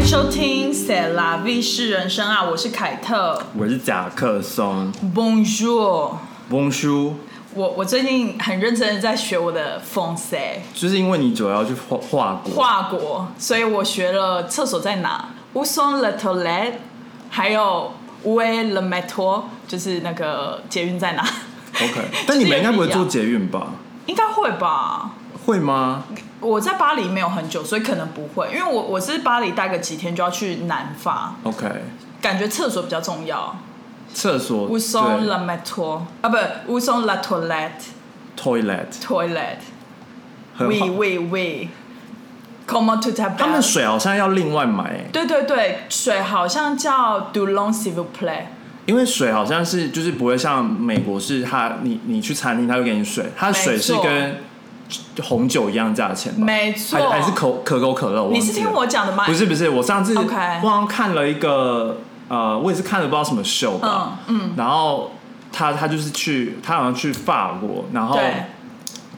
迎收听《塞拉 V 是人生》啊，我是凯特。我是贾克松。Bonjour，，Bonjour，我我最近很认真的在学我的 français 就是因为你主要去华华国，跨国，所以我学了厕所在哪，où sont les toilettes，还有 où est le métro，就是那个捷运在哪，OK，但你们应该不会坐捷运吧？应该会吧？会吗？我在巴黎没有很久，所以可能不会，因为我我是巴黎待个几天就要去南法，OK，感觉厕所比较重要。厕所 Où sont 对。le métro 啊，不，où sont la toilette toilet toilette？很 Oui 好。oui oui。Comment tout à 他们水好像要另外买。欸，对对对，水好像叫 d o l o n s'il vous plaît。因为水好像是就是不会像美国是它你你去餐厅他会给你水，它水是跟红酒一样价钱吧？没错还还是可可口可乐？你是听我讲的吗？不是不是，我上次我好像看了一个呃，我也是看了不知道什么秀吧，嗯嗯然后他他就是去他好像去法国，然后对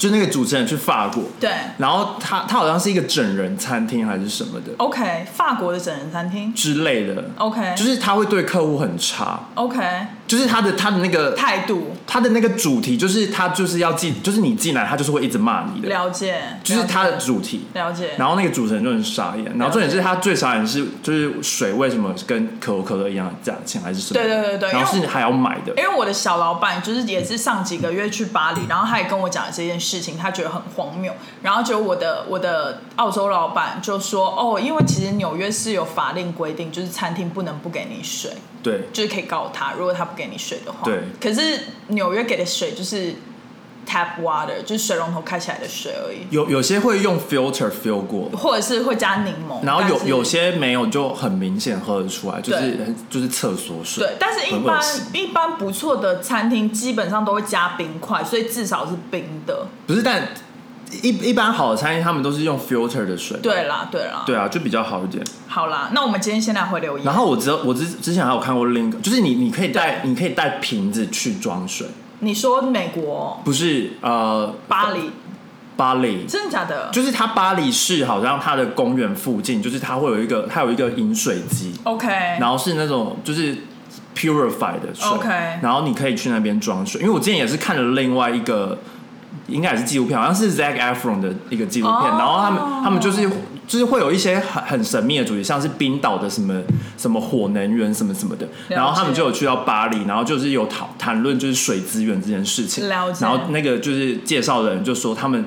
就那个主持人去法国，对。然后他他好像是一个整人餐厅还是什么的，OK，法国的整人餐厅。之类的，，OK，就是他会对客户很差，OK。就是他的他的那个态度。他的那个主题就是他就是要进，就是你进来他就是会一直骂你的，了解，就是他的主题。了解，然后那个主持人就很傻眼，然后重点是他最傻眼是就是水为什么跟可口可乐一样的价钱还是什么？对对对对然后是还要买的。因为我的小老板就是也是上几个月去巴黎，然后他也跟我讲这件事情，他觉得很荒谬。然后就我的我的澳洲老板就说，哦，因为其实纽约是有法令规定，就是餐厅不能不给你水，对就是可以告他，如果他不给你水的话。对可是纽约给的水就是 tap water，就是水龙头开起来的水而已，有有些会用 filter fill 过，或者是会加柠檬。然后有有些没有，就很明显喝得出来，就是就是厕所水。对，但是一般一般不错的餐厅基本上都会加冰块，所以至少是冰的。不是，但一一般好的餐厅他们都是用 filter 的水。对啦，对啦，对啊，就比较好一点。好啦，那我们今天先来回留言。然后我知道我之之前还有看过另一个，就是你你可以带你可以带瓶子去装水，你说美国？不是呃巴黎，巴黎，真的假的？就是它巴黎市好像它的公园附近，就是它会有一个它有一个饮水机，OK，然后是那种就是 purify 的水 OK 然后你可以去那边装水。因为我之前也是看了另外一个，应该也是纪录片，好像是 Zac Efron 的一个纪录片，哦。然后他们他们就是就是会有一些很很神秘的主题，像是冰岛的什么什么火能源什么什么的，然后他们就有去到巴黎，然后就是有讨谈论就是水资源这件事情，了解。然后那个就是介绍的人就说他们。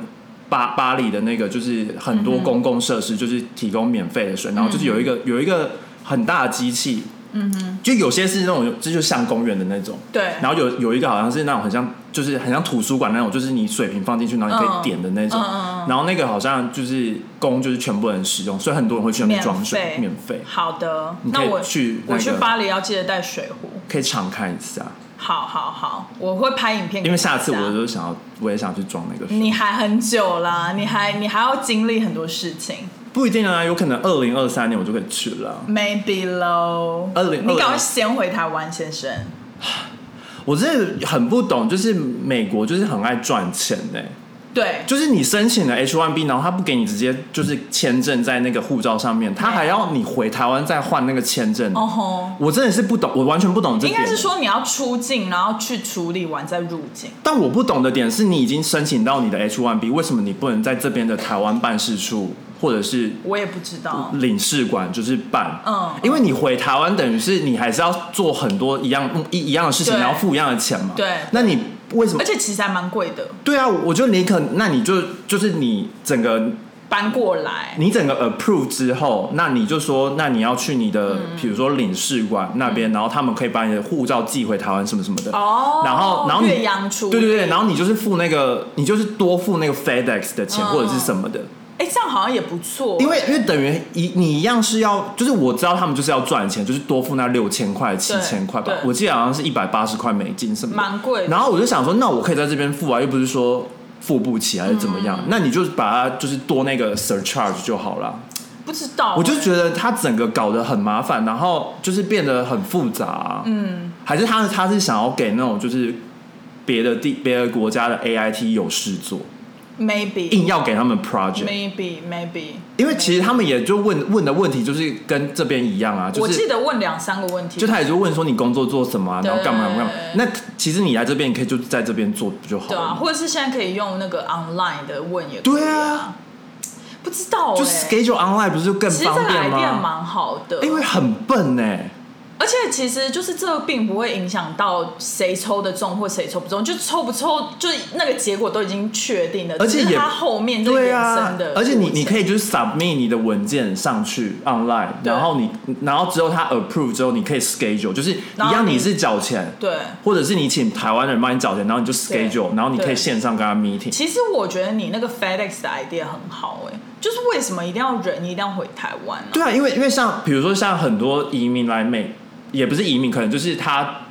巴巴黎的那个就是很多公共设施，就是提供免费的水，然后就是有一个有一个很大的机器，嗯哼，就有些是那种这就像公园的那种，对，然后有有一个好像是那种很像就是很像图书馆那种，就是你水瓶放进去，然后你可以点的那种，嗯嗯嗯。然后那个好像就是供就是全部人使用，所以很多人会去那边装水，免费，好的，那我去那个我去巴黎要记得带水壶。可以常看一下，好好好，我会拍影片因为。下次我就想要我也想去装那个水，你还很久啦，你还你还要经历很多事情不一定啊，有可能二零二三年我就可以去了。，maybe 咯。二零你赶快先回台湾，先生。我真的很不懂，就是美国就是很爱赚钱呢、对，就是你申请了 H1B，然后他不给你直接就是签证在那个护照上面，他还要你回台湾再换那个签证。哦吼，我真的是不懂，我完全不懂这点。应该是说你要出境，然后去处理完再入境。但我不懂的点是你已经申请到你的 H1B，为什么你不能在这边的台湾办事处或者是我也不知道。领事馆就是办？嗯因为你回台湾等于是你还是要做很多一样一一样的事情，然后付一样的钱嘛。对那你为什么而？且其实还蛮贵的，对啊，我觉得你可那你就就是你整个搬过来。你整个 approve 之后，那你就说，那你要去你的，嗯比如说领事馆那边，然后他们可以把你的护照寄回台湾什么什么的。哦，然后，然后你对对对，然后你就是付那个，你就是多付那个 FedEx 的钱、嗯或者是什么的，哎，这样好像也不错。因为因为等于一你一样是要，就是我知道他们就是要赚钱，就是多付那六千块、七千块吧，我记得好像是一百八十块美金什么的，蛮贵的然后我就想说，那我可以在这边付啊，又不是说付不起还是怎么样，嗯那你就把它就是多那个 surcharge 就好了。不知道，我就觉得他整个搞得很麻烦，然后就是变得很复杂、嗯，还是他他是想要给那种就是别的地别的国家的 A I T 有事做，maybe 硬要给他们 project，maybe maybe，因为其实他们也就问问的问题就是跟这边一样啊，就我记得问两三个问题，就他也就问说你工作做什么啊，然后干嘛干嘛。那其实你来这边，你可以就在这边做不就好对啊，了？或者是现在可以用那个 online 的问也对啊。啊，不知道哎、就 schedule online 不是就更其实这个 idea 吗？蛮好的，因为很笨呢、而且其实就是这并不会影响到谁抽的中或谁抽不中，就抽不抽，就那个结果都已经确定了，而且也它后面就衍对啊生的，而且你你可以以就是 submit 你的文件上去 online，然后你然后之后他 approve 之后，你可以 schedule，就是一样你是缴钱，对。或者是你请台湾人帮你缴钱，然后你就 schedule，然后你可以线上跟他 meeting。其实我觉得你那个 FedEx 的 idea 很好哎、就是为什么一定要人一定要回台湾呢、对啊，因为因为像比如说像很多移民来美，也不是移民，可能就是他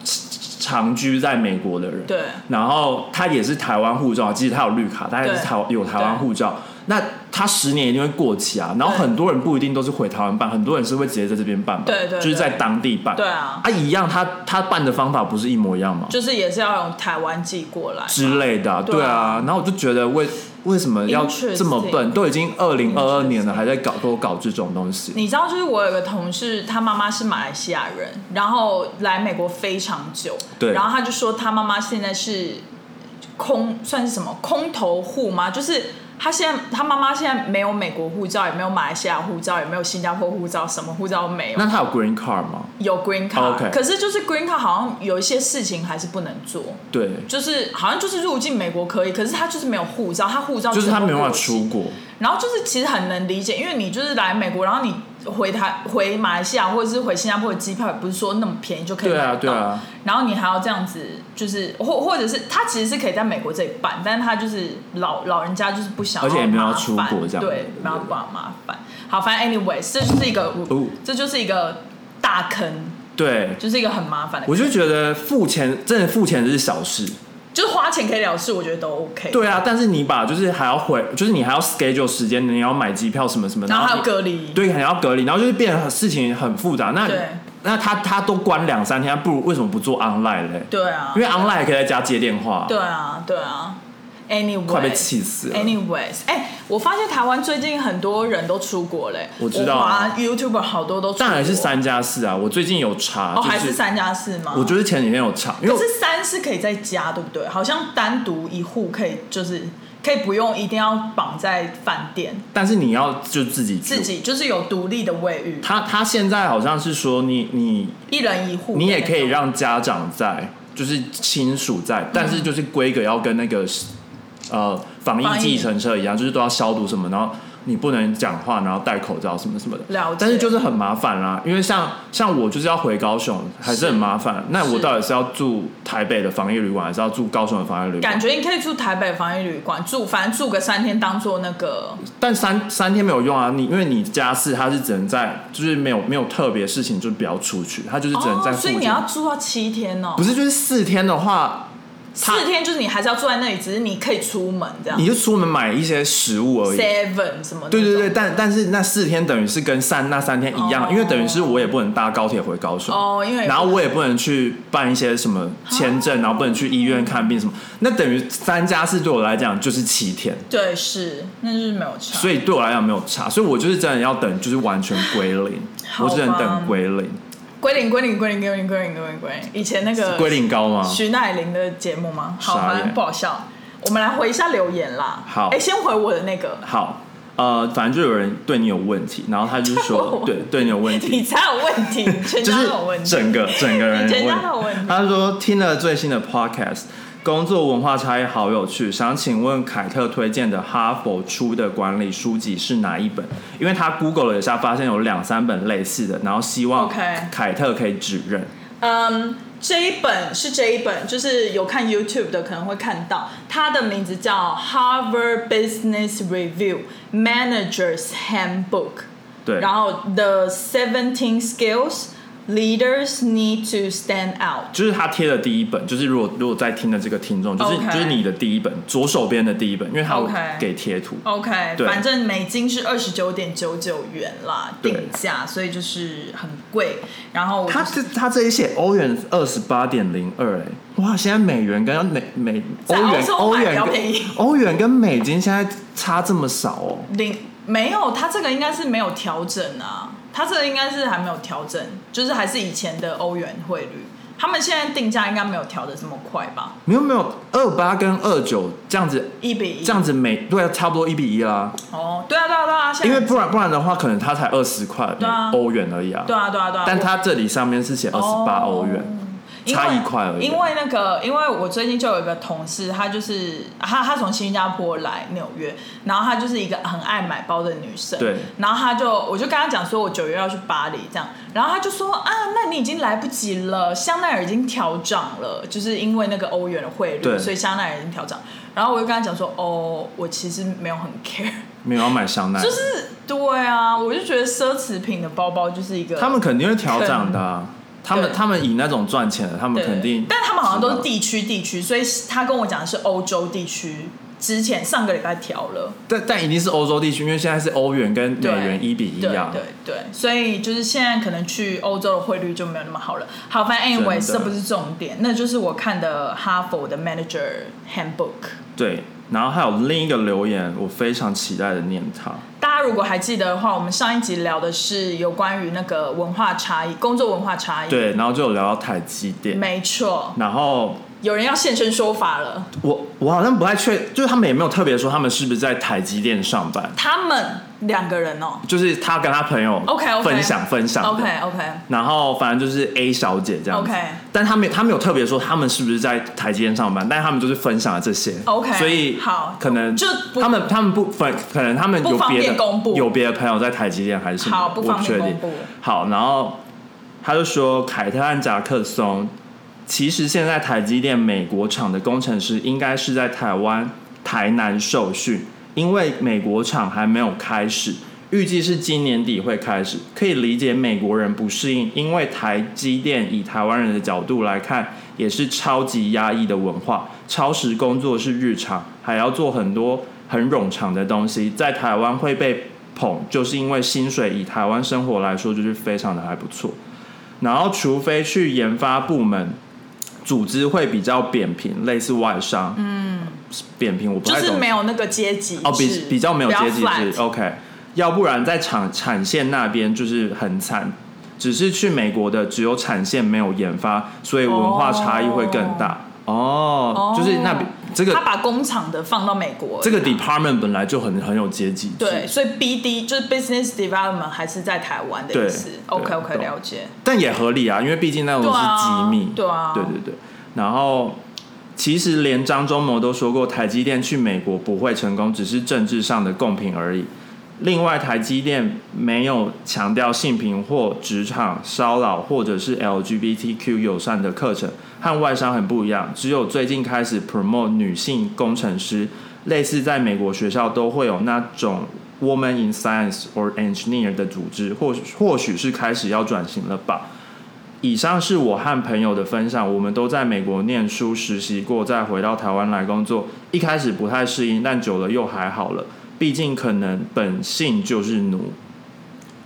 长居在美国的人，对然后他也是台湾护照，即使他有绿卡，他也是台有台湾护照，那他十年一定会过期啊。然后很多人不一定都是回台湾办，很多人是会直接在这边办嘛，对对就是在当地办。对啊啊，一样，他他办的方法不是一模一样吗？就是也是要用台湾寄过来之类的对啊。然后我就觉得为为什么要这么笨？都已经二零二二年了，还在搞给我搞这种东西。你知道，就是我有个同事，他妈妈是马来西亚人，然后来美国非常久，对然后他就说他妈妈现在是空，算是什么空头户吗？就是他现在他妈妈现在没有美国护照，也没有马来西亚护照，也没有新加坡护照，什么护照都没有。那他有 green card 吗？有 green card，、可是就是 green card 好像有一些事情还是不能做，对，就是好像就是入境美国可以，可是他就是没有护照，他护照就是他没办法出国。然后就是其实很能理解，因为你就是来美国，然后你回台回马来西亚或者是回新加坡的机票，也不是说那么便宜就可以对啊买到。对啊然后你还要这样子，就是或或者是他其实是可以在美国这里办，但是他就是老老人家就是不想而且也没有要出国这样。对对，没有办法麻烦。好，反正 anyway，这就是一个、哦。这就是一个大坑，对，就是一个很麻烦的。我就觉得付钱真的付钱是小事，就是花钱可以了事，我觉得都 OK。对啊，但是你把就是还要回，就是你还要 schedule 时间，你要买机票什么什么，然后还要隔离，对，还要隔离，然后就是变得事情很复杂。那对那他他都关两三天，他不如为什么不做 online 嘞？对啊，因为 online 还可以在家接电话，对啊，对啊。Anyway，快被气死了。Anyways，哎、我发现台湾最近很多人都出国嘞、我知道啊 YouTuber 好多都出国，当然是三加四啊！我最近有查，哦，就还是三加四吗？我觉得前几天有查，因为可是三是可以在家，对不对？好像单独一户可以，就是可以不用一定要绑在饭店，但是你要就自己自。己就是有独立的卫浴，他他现在好像是说你你一人一户，你也可以。让家长在，就是亲属在，但是就是规格要跟那个呃防疫计程车一样，就是都要消毒什么，然后你不能讲话，然后戴口罩什么什么的。了解但是就是很麻烦啦，因为像像我就是要回高雄，还是很麻烦。那我到底是要住台北的防疫旅馆，还是要住高雄的防疫旅馆感？觉你可以住台北防疫旅馆住，反正住个三天当做那个但三三天没有用啊，你因为你家事他是只能在，就是没有没有特别事情就不要出去，他就是只能在哦，所以你要住到七天哦，不是就是四天的话，它四天就是你还是要坐在那里，只是你可以出门这样。你就出门买一些食物而已。，seven 什么的。对对对，但但是那四天等于是跟三那三天一样，哦。因为等于是我也不能搭高铁回高雄，哦，因为然后我也不能去办一些什么签证，然后不能去医院看病什么，那等于三加四对我来讲就是七天，对是，那就是没有差。所以对我来讲没有差，所以我就是真的要等，就是完全归零，我只能等归零。归零归零归零归零归零归零归零，以前那个归零高吗？徐乃麟的节目吗？好，傻眼反正不好笑。我们来回一下留言啦。好哎，先回我的那个，好，呃，反正就有人对你有问题，然后他就说，对，对你有问题你，才有问题，全家都有问题。整个整个人你全有家都有。问题。他说听了最新的 podcast，工作文化差异好有趣，想请问凯特推荐的哈佛出的管理书籍是哪一本？因为他 Google 了一下，发现有两三本类似的，然后希望凯特可以指认。嗯，这一本是这一本，就是有看 YouTube 的可能会看到，它的名字叫 Harvard Business Review Manager's Handbook。对，然后 The Seventeen Skills Leaders need to stand out。就是他贴的第一本，就是如果如果在听的这个听众，就是就是你的第一本左手边的第一本，因为他有 OK 给贴图。OK，对反正美金是二十九点九九元啦，对定价，所以就是很贵。然后我就他这他这里写欧元二十八点零二，哎，哇！现在美元跟美美欧在元欧洲买比元跟较便宜欧元跟美金现在差这么少哦。零没有，它这个应该是没有调整啊，它这个应该是还没有调整，就是还是以前的欧元汇率。他们现在定价应该没有调的这么快吧？没有没有，二八跟二九这样子，一比一这样子每对啊，差不多一比一啦。哦，对啊对啊对啊，因为不然不然的话，可能它才二十块欧元而已啊。对啊对啊对啊，但我它这里上面是写二十八欧元。因为差一块而已因为那个，因为我最近就有一个同事，她就是她她从新加坡来纽约，然后她就是一个很爱买包的女生。对。然后她就我就跟她讲说，我九月要去巴黎这样，然后她就说啊，那你已经来不及了，香奈儿已经调涨了，就是因为那个欧元的汇率，所以香奈儿已经调涨。然后我就跟她讲说，哦，我其实没有很 care，没有要买香奈儿，就是对啊，我就觉得奢侈品的包包就是一个他们肯定会调涨的啊、他们他们以那种赚钱的，他们肯定，但他们好像都是地区地区，所以他跟我讲的是欧洲地区，之前上个礼拜调了，但但一定是欧洲地区，因为现在是欧元跟美元一比一对啊。对对，所以就是现在可能去欧洲的汇率就没有那么好了。好，反正 anyway 这不是重点，那就是我看的哈佛的 Manager Handbook。对然后还有另一个留言，我非常期待的念他。大家如果还记得的话，我们上一集聊的是有关于那个文化差异、工作文化差异。，对，然后就有聊到台积电，没错，然后有人要现身说法了。我我好像不太确，就是他们也没有特别说他们是不是在台积电上班，他们两个人哦。就是他跟他朋友 OK，OK。分享分享 OK OK，然后反正就是 A 小姐这样 OK 但他们他们有特别说他们是不是在台积电上班，但他们就是分享了这些。OK，所以好。可能就他们他们不分，可能他们有别的便公布。有别的朋友在台积电还是什么好不方我确定。便公布。好，然后他就说凯特和夹克松，其实现在台积电美国厂的工程师应该是在台湾台南受训，因为美国厂还没有开始。预计是今年底会开始，可以理解美国人不适应，因为台积电以台湾人的角度来看，也是超级压抑的文化，超时工作是日常，还要做很多很冗长的东西，在台湾会被捧，就是因为薪水以台湾生活来说，就是非常的还不错。然后，除非去研发部门，组织会比较扁平，类似外商。嗯，扁平我不就是太懂。没有那个阶级哦，比比较没有阶级制，OK。要不然在产产线那边就是很惨，只是去美国的只有产线没有研发，所以文化差异会更大。哦，就是那边这个他把工厂的放到美国，这个 department 本来就很很有阶级制，对，所以 BD 就是 business development 还是在台湾的意思。OK OK，懂了解。但也合理啊，因为毕竟那种是机密。对啊对对对。然后，其实连张忠谋都说过，台积电去美国不会成功，只是政治上的贡品而已。另外，台积电没有强调性平或职场骚扰，或者是 LGBTQ 友善的课程，和外商很不一样。只有最近开始 promote 女性工程师，类似在美国学校都会有那种 Woman in Science or Engineer 的组织，或或许是开始要转型了吧。以上是我和朋友的分享，我们都在美国念书实习过，再回到台湾来工作。一开始不太适应，但久了又还好了。毕竟可能本性就是奴。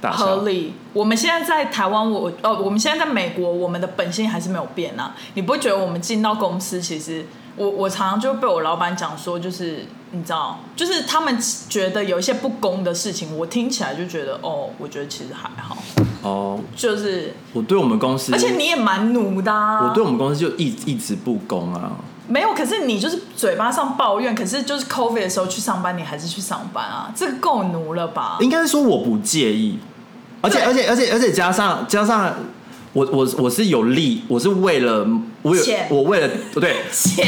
大小合理。我们现在在台湾，我呃，我们现在在美国，我们的本性还是没有变啊。你不会觉得我们进到公司，其实我我常常就被我老板讲说，就是你知道，就是他们觉得有一些不公的事情，我听起来就觉得哦，我觉得其实还好，哦，就是我对我们公司，而且你也蛮奴的、啊。我对我们公司就一一直不公啊。没有，可是你就是嘴巴上抱怨，可是就是 COVID 的时候去上班，你还是去上班啊，这个够奴了吧？应该是说我不介意，而且而且而且而且加上加上我我我是有利，我是为了我有钱。我为了不 对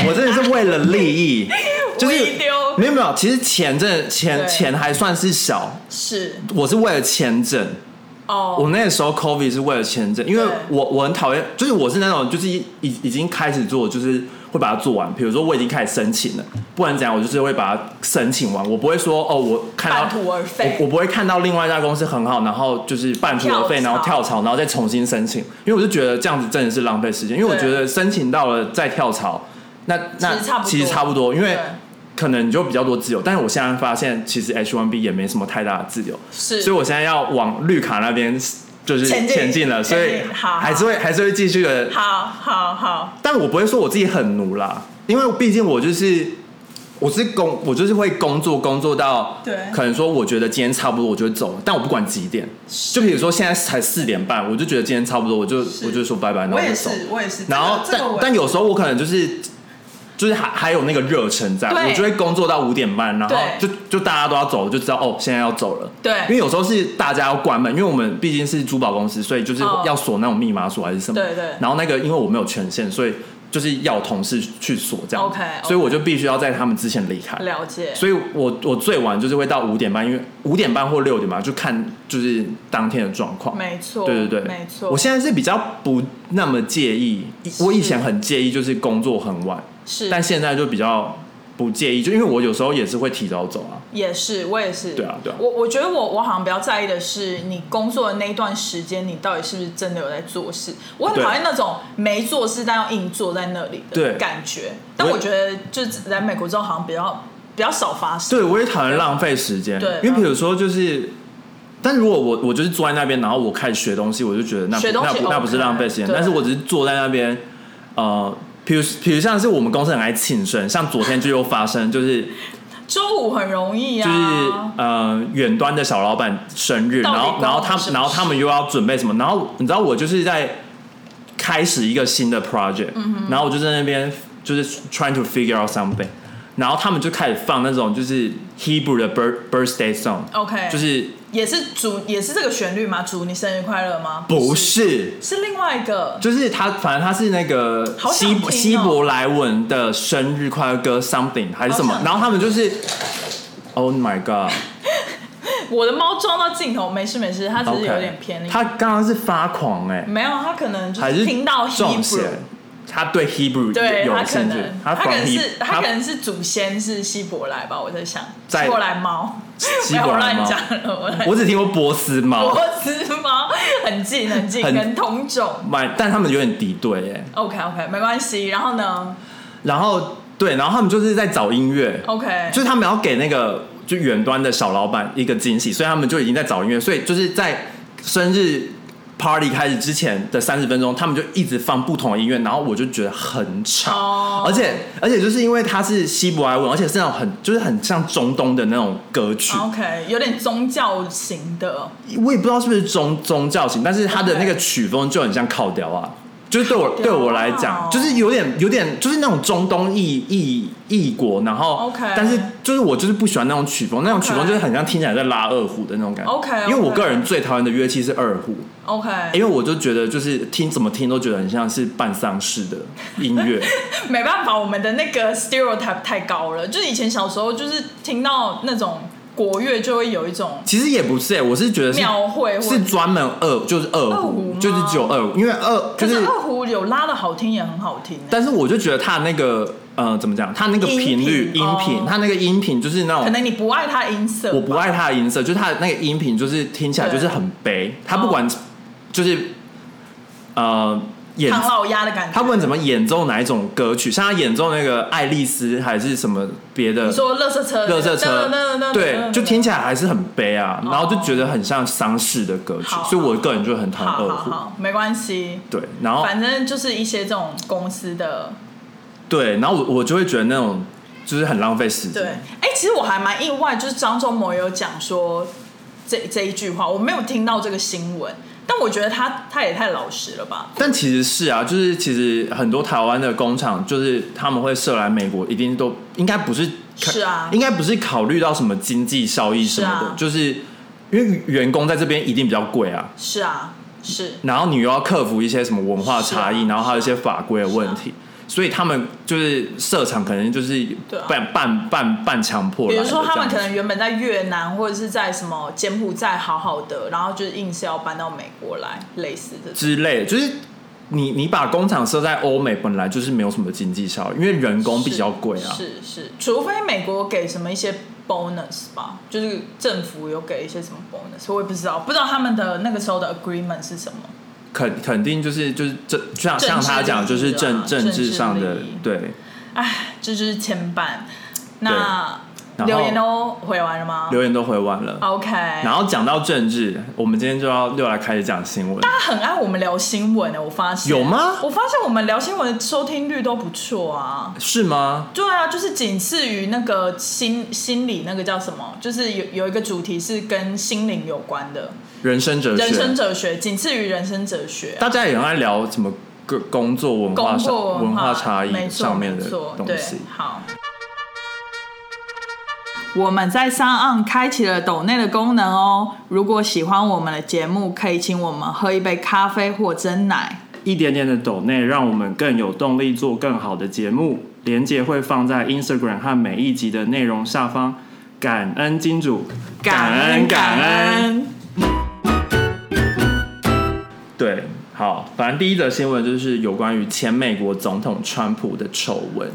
我真的是为了利益，就是微丢没有没有，其实钱真的钱对。钱还算是小，是。我是为了签证。哦，我那个时候 COVID 是为了签证，因为对。我我很讨厌，就是我是那种就是已已经开始做，就是会把它做完。比如说我已经开始申请了，不管怎样，我就是会把它申请完。我不会说哦，我看到半途而废我我不会看到另外一家公司很好，然后就是半途而废，然后跳槽，然后再重新申请。因为我就觉得这样子真的是浪费时间，因为我对觉得申请到了再跳槽，那那其实差不多其实差不多，因为可能你就比较多自由。但是我现在发现，其实 H1B 也没什么太大的自由。是，所以我现在要往绿卡那边就是前进了，所以还是会还是会继续的，好好好，但我不会说我自己很奴啦，因为毕竟我就是我是工，我就是会工作工作到对可能说我觉得今天差不多我就会走了，但我不管几点，就比如说现在才四点半，我就觉得今天差不多，我就我就说拜拜，然后我也就是走。，我也是。然后但但有时候我可能就是。就是还还有那个热忱在，我就会工作到五点半，然后就就大家都要走，了就知道哦，现在要走了。对因为有时候是大家要关门，因为我们毕竟是珠宝公司，所以就是哦要锁那种密码锁还是什么。对对然后那个因为我没有权限，所以就是要同事去锁这样。OK，OK 所以我就必须要在他们之前离开。了解。所以我我最晚就是会到五点半，因为五点半或六点吧，就看就是当天的状况。没错，对对对，没错。我现在是比较不那么介意，我以前很介意，就是工作很晚，是，但现在就比较不介意，就因为我有时候也是会提早走啊。也是，我也是。对啊对啊我我觉得我我好像比较在意的是，你工作的那一段时间，你到底是不是真的有在做事？我很对讨厌那种没做事但要硬坐在那里的感觉。但我我觉得，就是来美国之后，好像比较比较少发生。对，我也讨厌浪费时间。对因为比如说就是，但如果我我就是坐在那边，然后我开始学东西，我就觉得那不那不那不是浪费时间。但是我只是坐在那边，呃，比如比如像是我们公司很爱庆生，像昨天就又发生，就是周五很容易啊，就是呃远端的小老板生日，然后然后他然后他们又要准备什么，然后你知道我就是在开始一个新的 project，、然后我就在那边就是 trying to figure out something，然后他们就开始放那种就是 Hebrew 的 birth birthday song，OK，就是也是主也是这个旋律吗？主你生日快乐吗？不是。是另外一个。就是他，反正他是那个好想希听哦希伯来文的生日快乐歌 something 还是什么然后他们就是，Oh my god，我的猫撞到镜头，没事没事，它只是有点偏离。他刚刚是发狂哎、没有，它可能就还是听到中邪 Hebrew，他对 Hebrew 对他可有兴趣能，，他他可 from 能 He- 是他可能是祖先是希伯来吧，我在想在希伯来猫，希伯来猫没有乱讲了，我我只听过波斯猫波，斯猫很近很近，很跟同种。买但他们有点敌对哎。OK OK，没关系。然后呢然后对，然后他们就是在找音乐，？OK，就是他们要给那个就远端的小老板一个惊喜，所以他们就已经在找音乐，所以就是在生日 party 开始之前的三十分钟，他们就一直放不同的音乐，然后我就觉得很吵，哦而且而且就是因为它是希伯来文，而且是那种很就是很像中东的那种歌曲，OK，有点宗教型的。我也不知道是不是宗宗教型，但是它的那个曲风就很像靠调啊。就是对我对我来讲，就是有点有点就是那种中东异异异国，然后 OK 但是就是我就是不喜欢那种曲风，那种曲风就是很像听起来在拉二胡的那种感觉。OK，OK 因为我个人最讨厌的乐器是二胡，OK，因为我就觉得就是听怎么听都觉得很像是办丧事的音乐。没办法，我们的那个 stereotype 太高了。就是以前小时候，就是听到那种国乐，就会有一种其实也不是、欸，我是觉得是庙会是专门二就是二二胡就是只有二胡，因为二就是是二胡有拉的好听，也很好听欸。但是我就觉得他那个呃怎么讲，它那个频率音频音频哦，它那个音频就是那种可能你不爱它的音色，我不爱它的音色，就是它的那个音频就是听起来就是很悲，它不管就是呃演唐老鸭的感觉。他不管怎么演奏哪一种歌曲，像他演奏那个爱丽丝还是什么别的你说乐色车，乐色车？对，就听起来来还是很悲啊，然后就觉得很像丧事的歌曲好，所以我个人就很讨厌好二胡。好好，没关系，对，然后反正就是一些这种公司的对，然后我我就会觉得那种就是很浪费时对，间。哎、其实我还蛮意外，就是张忠谋有讲说这这一句话，我没有听到这个新闻，但我觉得他他也太老实了吧？但其实是啊，就是其实很多台湾的工厂，就是他们会设来美国，一定都应该不是是啊应该不是考虑到什么经济效益什么的，是啊就是因为员工在这边一定比较贵啊，是啊，是然后你又要克服一些什么文化差异，啊然后还有一些法规的问题，所以他们就是设厂可能就是半半半半强迫比如说他们可能原本在越南或者是在什么柬埔寨好好的，然后就是硬是要搬到美国来，类似的。之类的，就是你你把工厂设在欧美，本来就是没有什么经济效益，因为人工比较贵啊。是是，除非美国给什么一些 bonus 吧，就是政府有给一些什么 bonus，我也不知道，不知道他们的那个时候的 agreement 是什么。肯肯定就是就是政像像他讲，就是政啊政治上的对。唉，这就是牵绊。那留言都回完了吗留言都回完了。？OK。然后讲到政治，我们今天就要又来开始讲新闻。大家很爱我们聊新闻的，我发现有吗我发现我们聊新闻的收听率都不错啊。是吗？对啊，就是仅次于那个心心理那个叫什么，就是有有一个主题是跟心灵有关的人生哲学，人生哲学，仅次于人生哲学。大家也很爱聊什么工工作文化文化差异上面的东西。好，我们在上岸开启了抖内的功能哦。如果喜欢我们的节目，可以请我们喝一杯咖啡或蒸奶。一点点的抖内，让我们更有动力做更好的节目。连接会放在 Instagram 和每一集的内容下方。感恩金主，感恩感恩。对，好，反正第一则新闻就是有关于前美国总统川普的丑闻。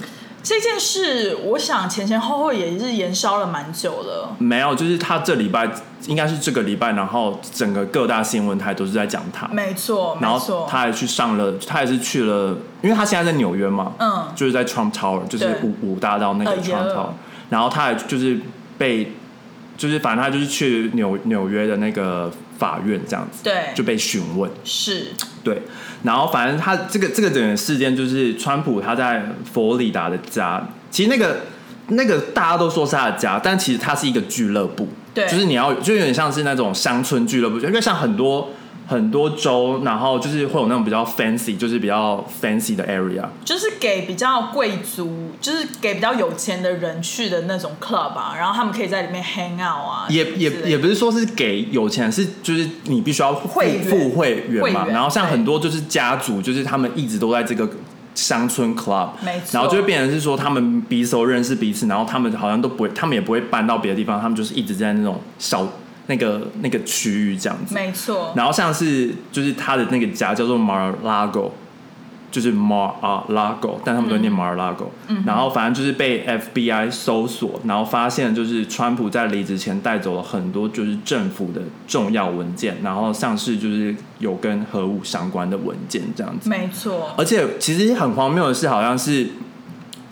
这件事，我想前前后后也是延烧了蛮久了。没有，就是他这礼拜应该是这个礼拜，然后整个各大新闻台都是在讲他。没错，然后没错。他还去上了，他也是去了，因为他现在在纽约嘛，嗯就是在 Trump Tower，就是五五大道那个哎 Trump Tower，然后他还就是被，就是反正他就是去纽纽约的那个法院这样子，对。就被询问，是。对，然后反正他这个这个整个事件就是川普他在佛罗里达的家，其实那个那个大家都说是他的家，但其实他是一个俱乐部，对。就是你要就有点像是那种乡村俱乐部，因为像很多很多州，然后就是会有那种比较 fancy，就是比较 fancy 的 area，就是给比较贵族，就是给比较有钱的人去的那种 club 啊，然后他们可以在里面 hang out 啊，也也也不是说是给有钱人，是就是你必须要付会付会员嘛，然后像很多就是家族，就是他们一直都在这个乡村 club，没错。然后就会变成是说他们彼此都认识彼此，然后他们好像都不会，他们也不会搬到别的地方，他们就是一直在那种小那个那个区域这样子。没错，然后像是就是他的那个家叫做 Mar-a-Lago，就是 Mar-a-Lago，但他们都念 Mar-a-Lago、嗯然后反正就是被 FBI 搜索，然后发现就是川普在离职前带走了很多就是政府的重要文件，然后像是就是有跟核武相关的文件这样子。没错，而且其实很荒谬的是，好像是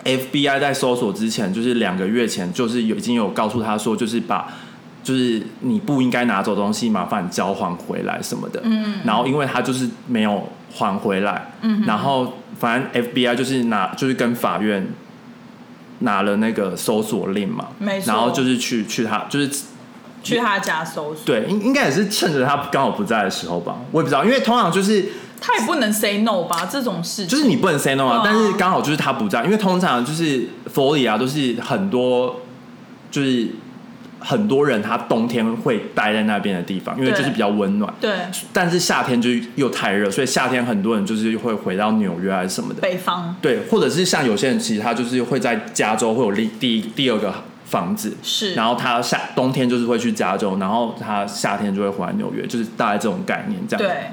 FBI 在搜索之前，就是两个月前，就是有已经有告诉他说，就是把就是你不应该拿走东西，麻烦交还回来什么的。嗯，然后因为他就是没有还回来，嗯，然后反正 FBI 就是拿就是跟法院拿了那个搜索令嘛，没错然后就是去去他就是去他家搜索，对，应应该也是趁着他刚好不在的时候吧，我也不知道，因为通常就是。他也不能 say no 吧？这种事情就是你不能 say no 啊，啊但是刚好就是他不在，因为通常就是佛罗里啊都是很多就是很多人他冬天会待在那边的地方，因为就是比较温暖。对但是夏天就又太热，所以夏天很多人就是会回到纽约还是什么的。北方对，或者是像有些人其实他就是会在加州会有第第第二个房子，是，然后他夏冬天就是会去加州，然后他夏天就会回来纽约，就是大概这种概念这样。对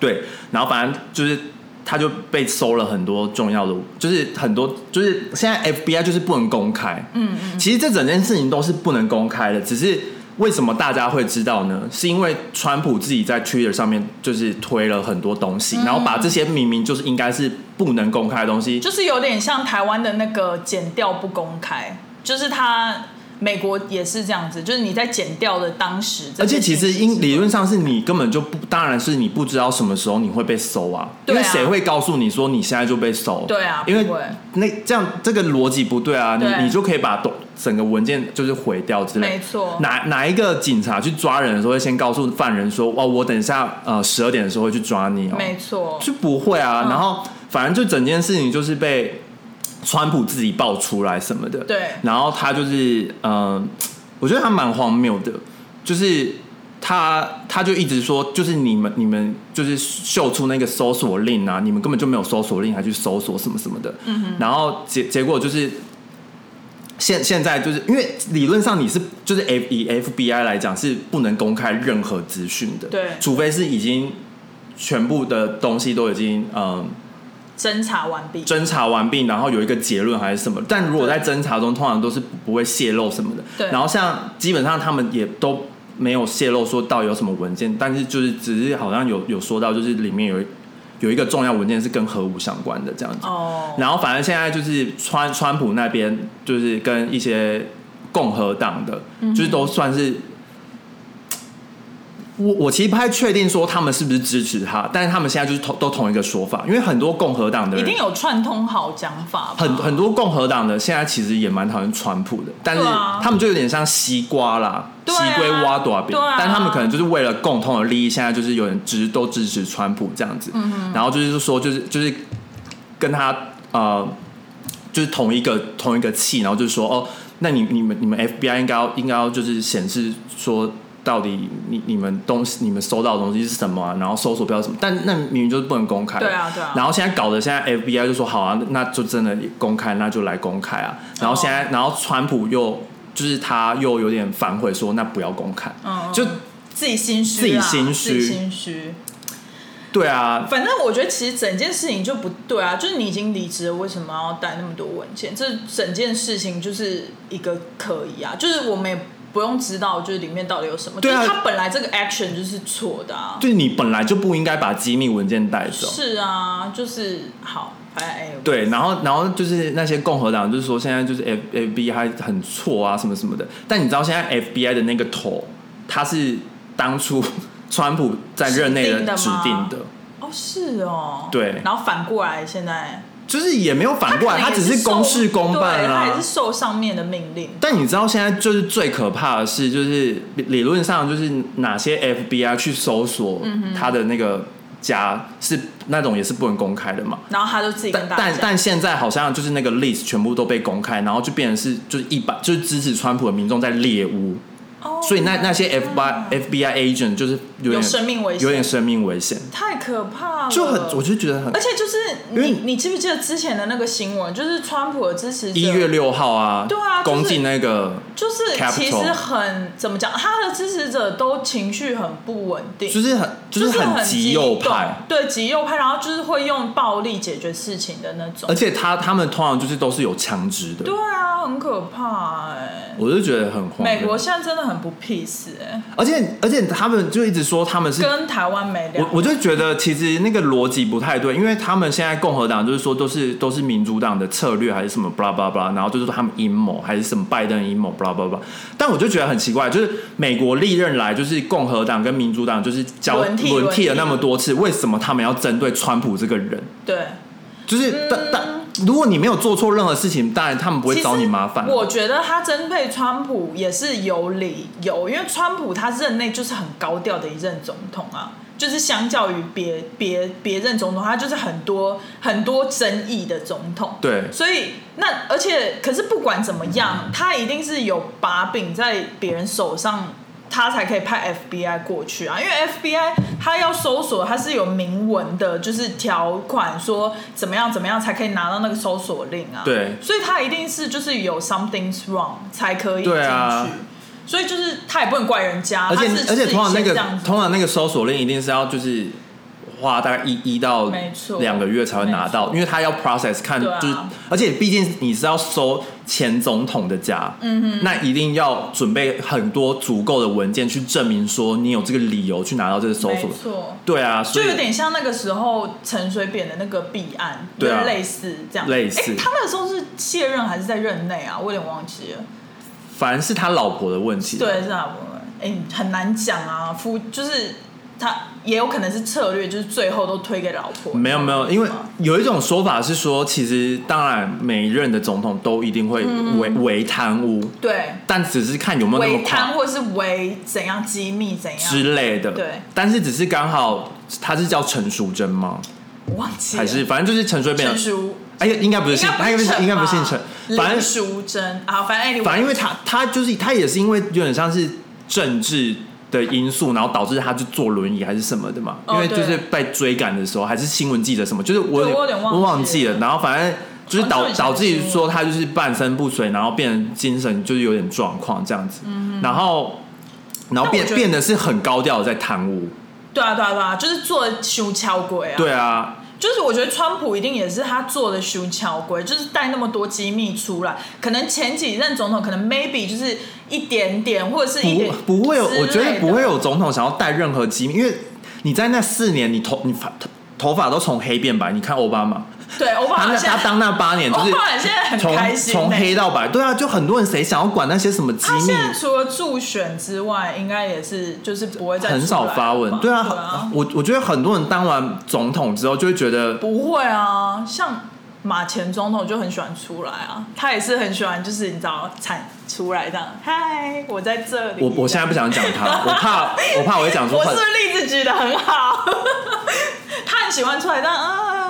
对，然后反正就是他就被收了很多重要的，就是很多就是现在 FBI 就是不能公开，嗯嗯，其实这整件事情都是不能公开的，只是为什么大家会知道呢？是因为川普自己在 Twitter 上面就是推了很多东西，然后把这些明明就是应该是不能公开的东西，就是有点像台湾的那个剪掉不公开，就是他美国也是这样子，就是你在剪掉的当时，而且其实因因理论上是你根本就不，当然是你不知道什么时候你会被搜啊，因为谁会告诉你说你现在就被搜？对啊因为那这样这个逻辑不对啊，对你你就可以把都整个文件就是毁掉之类。没错哪哪一个警察去抓人的时候会先告诉犯人说，哇，我等一下呃十二点的时候会去抓你哦，没错，就不会啊。嗯然后反正就整件事情就是被川普自己爆出来什么的，对。然后他就是嗯、呃我觉得他蛮荒谬的，就是他他就一直说，就是你们你们就是秀出那个搜索令啊，你们根本就没有搜索令，还去搜索什么什么的。嗯然后结结果就是。现现在就是因为理论上你是就是 F 以 FBI 来讲是不能公开任何资讯的，对。除非是已经全部的东西都已经嗯侦查完毕。侦查完毕，然后有一个结论还是什么。但如果在对侦查中，通常都是不会泄露什么的。对然后像基本上他们也都没有泄露说到底有什么文件，但是就是只是好像有有说到，就是里面有一有一个重要文件是跟核武相关的这样子。哦，然后反正现在就是川川普那边就是跟一些共和党的，嗯就是都算是。我我其实不太确定说他们是不是支持他，但是他们现在就是同都同一个说法，因为很多共和党的人一定有串通好讲法。很很多共和党的现在其实也蛮讨厌川普的，但是他们就有点像西瓜啦，西龟挖多饼，对啊但他们可能就是为了共同的利益，现在就是有人支都支持川普这样子，嗯然后就是说就是就是跟他呃就是同一个同一个气，然后就是说哦，那你你们你们 FBI 应该要应该要就是显示说。到底你你们东西你们收到的东西是什么啊？然后搜索标什么？但那明明就是不能公开。对啊对啊然后现在搞得现在 FBI 就说好啊，那就真的公开，那就来公开啊。然后现在，然后川普又就是他又有点反悔说，那不要公开。嗯就自己心虚啊，自己心虚自己心虚。对啊，反正我觉得其实整件事情就不对啊，就是你已经离职了，为什么要带那么多文件？这整件事情就是一个可疑啊，就是我们也不用知道，就是里面到底有什么。对啊就是他本来这个 action 就是错的啊。就是你本来就不应该把机密文件带走。是啊，就是好，哎，对，然后然后就是那些共和党就是说现在就是 F FBI 很错啊什么什么的，但你知道现在 FBI 的那个头，他是当初 川普在任内的指定的，哦是哦，对然后反过来现在就是也没有反过来，他只是公事公办啊、他也是受上面的命令。但你知道现在就是最可怕的是，就是理理论上就是哪些 FBI 去搜索嗯他的那个家是那种也是不能公开的嘛。然后他就自己跟但大但但现在好像就是那个 list 全部都被公开，然后就变成是就是一百就是支持川普的民众在猎巫，哦。所以那那些 FBI FBI agent 就是有生命危险。有点生命危险，太可怕了，就很我就觉得很而且就是你，你记不记得之前的那个新闻？就是川普的支持者，一月六号啊，对啊就是攻进那个就是其实很怎么讲，他的支持者都情绪很不稳定，就是很就是很很极右派。，对极右派，然后就是会用暴力解决事情的那种而。且他他们通常就是都是有枪支的对，啊，很可怕哎、我就觉得很荒谬。美国现在真的很不 peace 哎、而且而且他们就一直说他们是，跟台湾没两。我我就觉得其实那个逻辑不太对，因为他们现在共和党就是说都是都是民主党的策略还是什么 blah blah blah，然后就是说他们阴谋还是什么拜登阴谋 blah blah blah，但我就觉得很奇怪，就是美国历任来就是共和党跟民主党就是交轮替轮替了那么多次，为什么他们要针对川普这个人？对，就是但但如果你没有做错任何事情，当然他们不会找你麻烦。我觉得他针对川普也是有理由，因为川普他任内就是很高调的一任总统啊，就是相较于别别别任总统，他就是很多很多争议的总统。对所以那而且可是不管怎么样，他一定是有把柄在别人手上。他才可以派 FBI 过去啊，因为 FBI 他要搜索，他是有明文的，就是条款说怎么样怎么样才可以拿到那个搜索令啊。对所以他一定是就是有 something's wrong 才可以进去。所以就是他也不能怪人家，而且是而且通常那个通常那个搜索令一定是要就是花大概一一到没错两个月才会拿到，因为他要 process 看啊就是，而且毕竟你是要搜前总统的家，嗯哼，那一定要准备很多足够的文件去证明说你有这个理由去拿到这个搜索没，错。对啊，所以就有点像那个时候陈水扁的那个弊案，对啊类似这样。类似诶他那个时候是卸任还是在任内啊？我有点忘记了。反而是他老婆的问题，对，是他老婆？哎、很难讲啊。夫就是他也有可能是策略，就是最后都推给老婆。没有没有，因为有一种说法是说，其实当然每一任的总统都一定会违违贪污，对但只是看有没有那么贪快或是违怎样机密怎样，之类的。对，但是只是刚好他是叫陈淑贞吗？我忘记了还是反正就是陈水扁陈，淑，哎呀，应该不是姓，他应该不是应该不是姓陈，反正林淑珍啊，反正反正因为他他就是他也是因为有点像是政治的因素，然后导致他就坐轮椅还是什么的嘛。哦因为就是被追赶的时候，还是新闻记者什么，就是我有点忘记我忘记了。然后反正就是导导致于说他就是半身不遂，然后变成精神就是有点状况这样子。然后然后变变得是很高调的在贪污。对啊，对啊，对啊，就是做修桥鬼啊。对啊，就是我觉得川普一定也是他做的修桥鬼，就是带那么多机密出来，可能前几任总统可能 maybe 就是一点点或者是一点不不会有，我觉得不会有总统想要带任何机密，因为你在那四年，你头你发头头发都从黑变白。你看奥巴马，对，欧巴他那马他当那八年就是现在很从黑到白，对啊，就很多人谁想要管那些什么机密除了助选之外，应该也是就是不会再很少发文。吧对啊，我我觉得很多人当完总统之后就会觉得，不会啊，像马前总统就很喜欢出来啊，他也是很喜欢，就是你知道产出来这样，嗨，我在这里。我我现在不想讲他，我怕我怕我会讲出很我是不是例子举的很好？他很喜欢出来这样啊，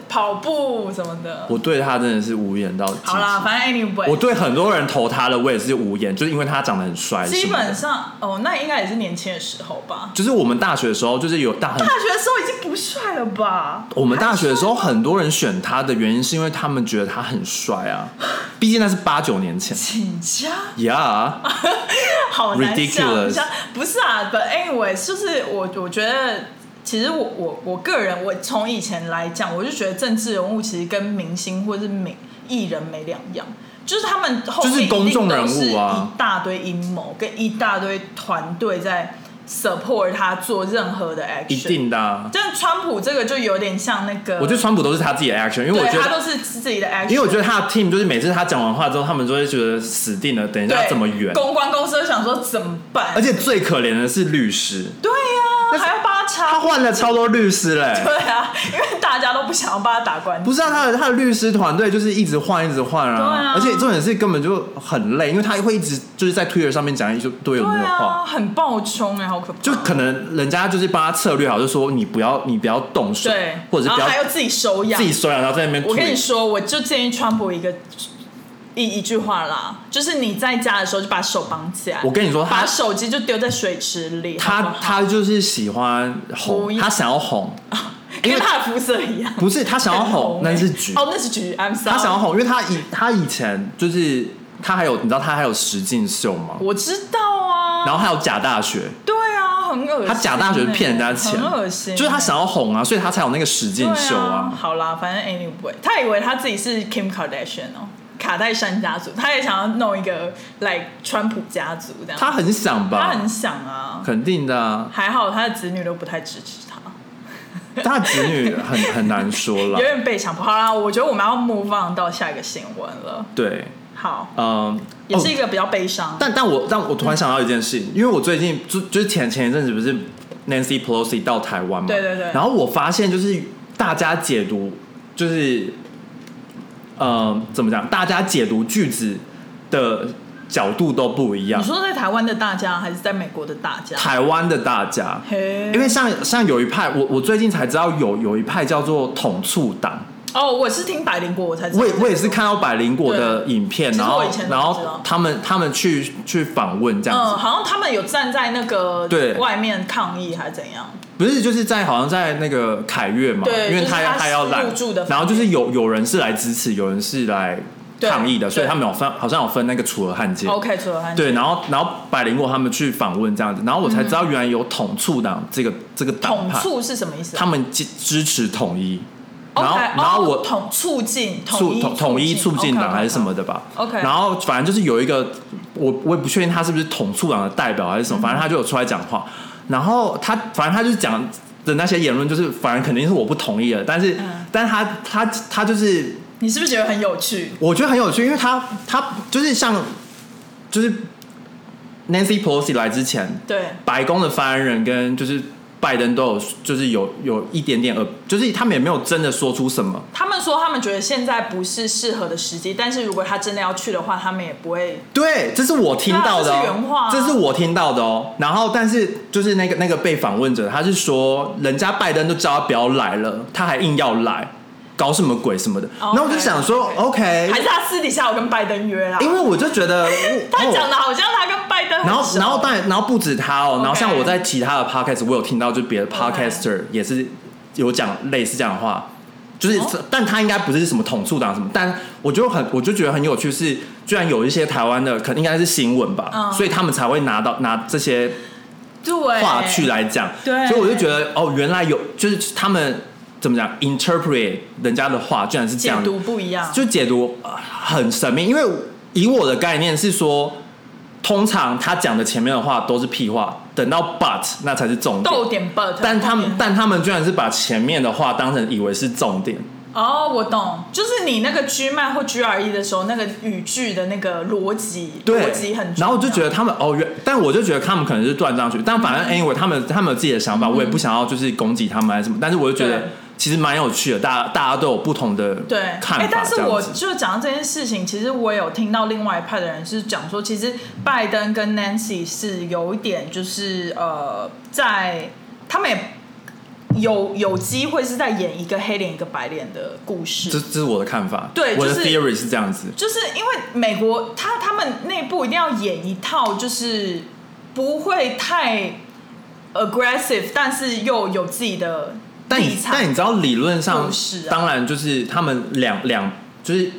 跑步什么的。我对他真的是无言到极好啦，反正 anyway，我对很多人投他的，我也是无言，就是因为他长得很帅。基本，上哦，那应该也是年轻的时候吧。就是我们大学的时候，就是有大很大学的时候已经不帅了吧？我们大学的时候，很多人选他的原因是因为他们觉得他很帅啊，毕竟那是八九年前。请假。呀、好 Ridiculous 不是啊，But anyway，就是我我觉得，其实我我我个人，我从以前来讲，我就觉得政治人物其实跟明星或者是名艺人没两样，就是他们后面就是公众人物啊一定都是一大堆阴谋跟一大堆团队在 support 他做任何的 action，一定的啊、但川普这个就有点像那个，我觉得川普都是他自己的 action，因为我觉得，他都是自己的 action，因为我觉得他的 team 就是每次他讲完话之后，他们就会觉得死定了，等一下要怎么圆。公关公司就想说怎么办，而且最可怜的是律师，对呀、还要帮他换了超多律师嘞。对啊，因为大家都不想要帮他打官司。不是啊，他的他的律师团队就是一直换，一直换对啊而且重点是根本就很累，因为他会一直就是在 Twitter 上面讲一堆有对没有话，啊，很暴冲哎、好可怕。就可能人家就是帮他策略好，就说你不要你不要动手，对，或者是不要然后还要自己手痒。自己收养，然后在那边我跟你说，我就建议川普一个一一句话啦，就是你在家的时候就把手绑起来，我跟你说他把手机就丢在水池里。他他就是喜欢不红，他想要红，因为他的肤色一样，不是他想要红，那是橘，哦，那是橘，I'm sorry。他想要红，因为他以他以前就是他还有你知道他还有实境秀吗？我知道啊，然后还有假大学，对啊，很恶心欸。他假大学是骗人家钱，很恶心欸。就是他想要红啊，所以他才有那个实境秀啊啊。好啦，反正 anyway，他以为他自己是 Kim Kardashian 哦，卡戴珊家族，他也想要弄一个来川普家族这样。他很想吧？他很想啊，肯定的啊，还好他的子女都不太支持他，他的子女很很难说了有了。点被强迫。好啦，我觉得我们要 move on 到下一个新闻了。对，好，嗯，哦也是一个比较悲伤。但但我但我突然想到一件事情，因为我最近就就是前前一阵子不是 Nancy Pelosi 到台湾嘛，对对对然后我发现就是大家解读就是，呃，怎么讲？大家解读句子的角度都不一样你。说在台湾的大家，还是在美国的大家？台湾的大家，嘿，因为像像有一派，我我最近才知道有有一派叫做统促党，哦，我是听百灵果我才知道我也我也是看到百灵果的影片，然后然后他们他们去去访问这样嗯，子，好像他们有站在那个对外面抗议还是怎样？不是就是在好像在那个凯悦嘛，对因为他要就是他要来然后就是有有人是来支持，有人是来抗议的，所以他们有分好像有分那个楚河汉界。OK，楚河汉界对，然后然后百灵果他们去访问这样子，然后我才知道原来有统促党这个这个党派，统促是什么意思啊？他们支支持统一然后然后我哦统促进促统统一促进党还是什么的？的吧。OK 然后反正就是有一个，我我也不确定他是不是统促党的代表还是什么，反正他就有出来讲话。然后他反正他就是讲的那些言论，就是反正肯定是我不同意的，但是、嗯但是他他他就是你是不是觉得很有趣？我觉得很有趣，因为他他就是像就是 Nancy Pelosi 来之前，对，白宫的发言人跟就是拜登都有就是有有一点点呃，就是他们也没有真的说出什么。他们说他们觉得现在不是适合的时机，但是如果他真的要去的话，他们也不会。对，这是我听到的、是原话啊这是我听到的哦。然后，但是就是那个那个被访问者，他是说，人家拜登都叫他不要来了，他还硬要来，搞什么鬼什么的。然后我就想说 OK，，OK，还是他私底下有跟拜登约啊？因为我就觉得，他哦讲的好像他跟拜登然后，然后当然，然后不止他哦 OK 然后像我在其他的 podcast，我有听到，就别的 podcaster 也是有讲类似这样的话，就是，哦。但他应该不是什么统促党什么，但我就很，我就觉得很有趣是，居然有一些台湾的，可能应该是新闻吧，嗯。所以他们才会拿到拿这些对。话去来讲，对。所以我就觉得哦，原来有就是他们怎么讲 interpret 人家的话，居然是这解样，读不一样，就解读呃很神秘。因为以我的概念是说，通常他讲的前面的话都是屁话，等到 but 那才是重点。逗点 but，但他们但他们居然是把前面的话当成以为是重点。哦，我懂，就是你那个 G 麦或 GRE 的时候，那个语句的那个逻辑，对逻辑很重。然后我就觉得他们哦，原，但我就觉得他们可能是断章取义，但反正 anyway，他们他们有自己的想法，我也不想要就是攻击他们还是什么，但是我就觉得其实蛮有趣的，大家大家都有不同的对，看法，哎但是我就讲到这件事情，其实我有听到另外一派的人是讲说，其实拜登跟 Nancy 是有一点就是呃，在他们也有有机会是在演一个黑脸一个白脸的故事，这这是我的看法，我的对就是 theory 是这样子，就是因为美国他他们内部一定要演一套，就是不会太 aggressive，但是又有自己的但你。但你知道理论上当然就是他们两两就是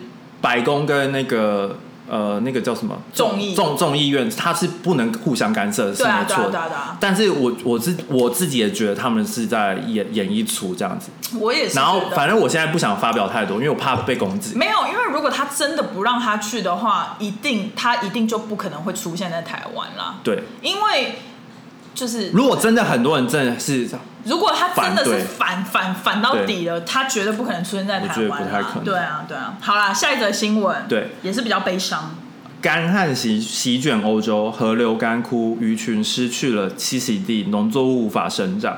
白宫跟那个呃那个叫什么？众议。众众议院，他是不能互相干涉，是没错但是我我自我自己也觉得他们是在演演一出这样子，我也是然后反正我现在不想发表太多，因为我怕被攻击。没有，因为如果他真的不让他去的话，一定他一定就不可能会出现在台湾啦。对，因为就是如果真的很多人真的是如果他真的是反反反反到底了，他绝对不可能出现在台湾啦不太可能对啊，对啊。好啦，下一则新闻，对，也是比较悲伤。干旱席席卷欧洲，河流干枯，鱼群失去了栖息地，农作物无法生长，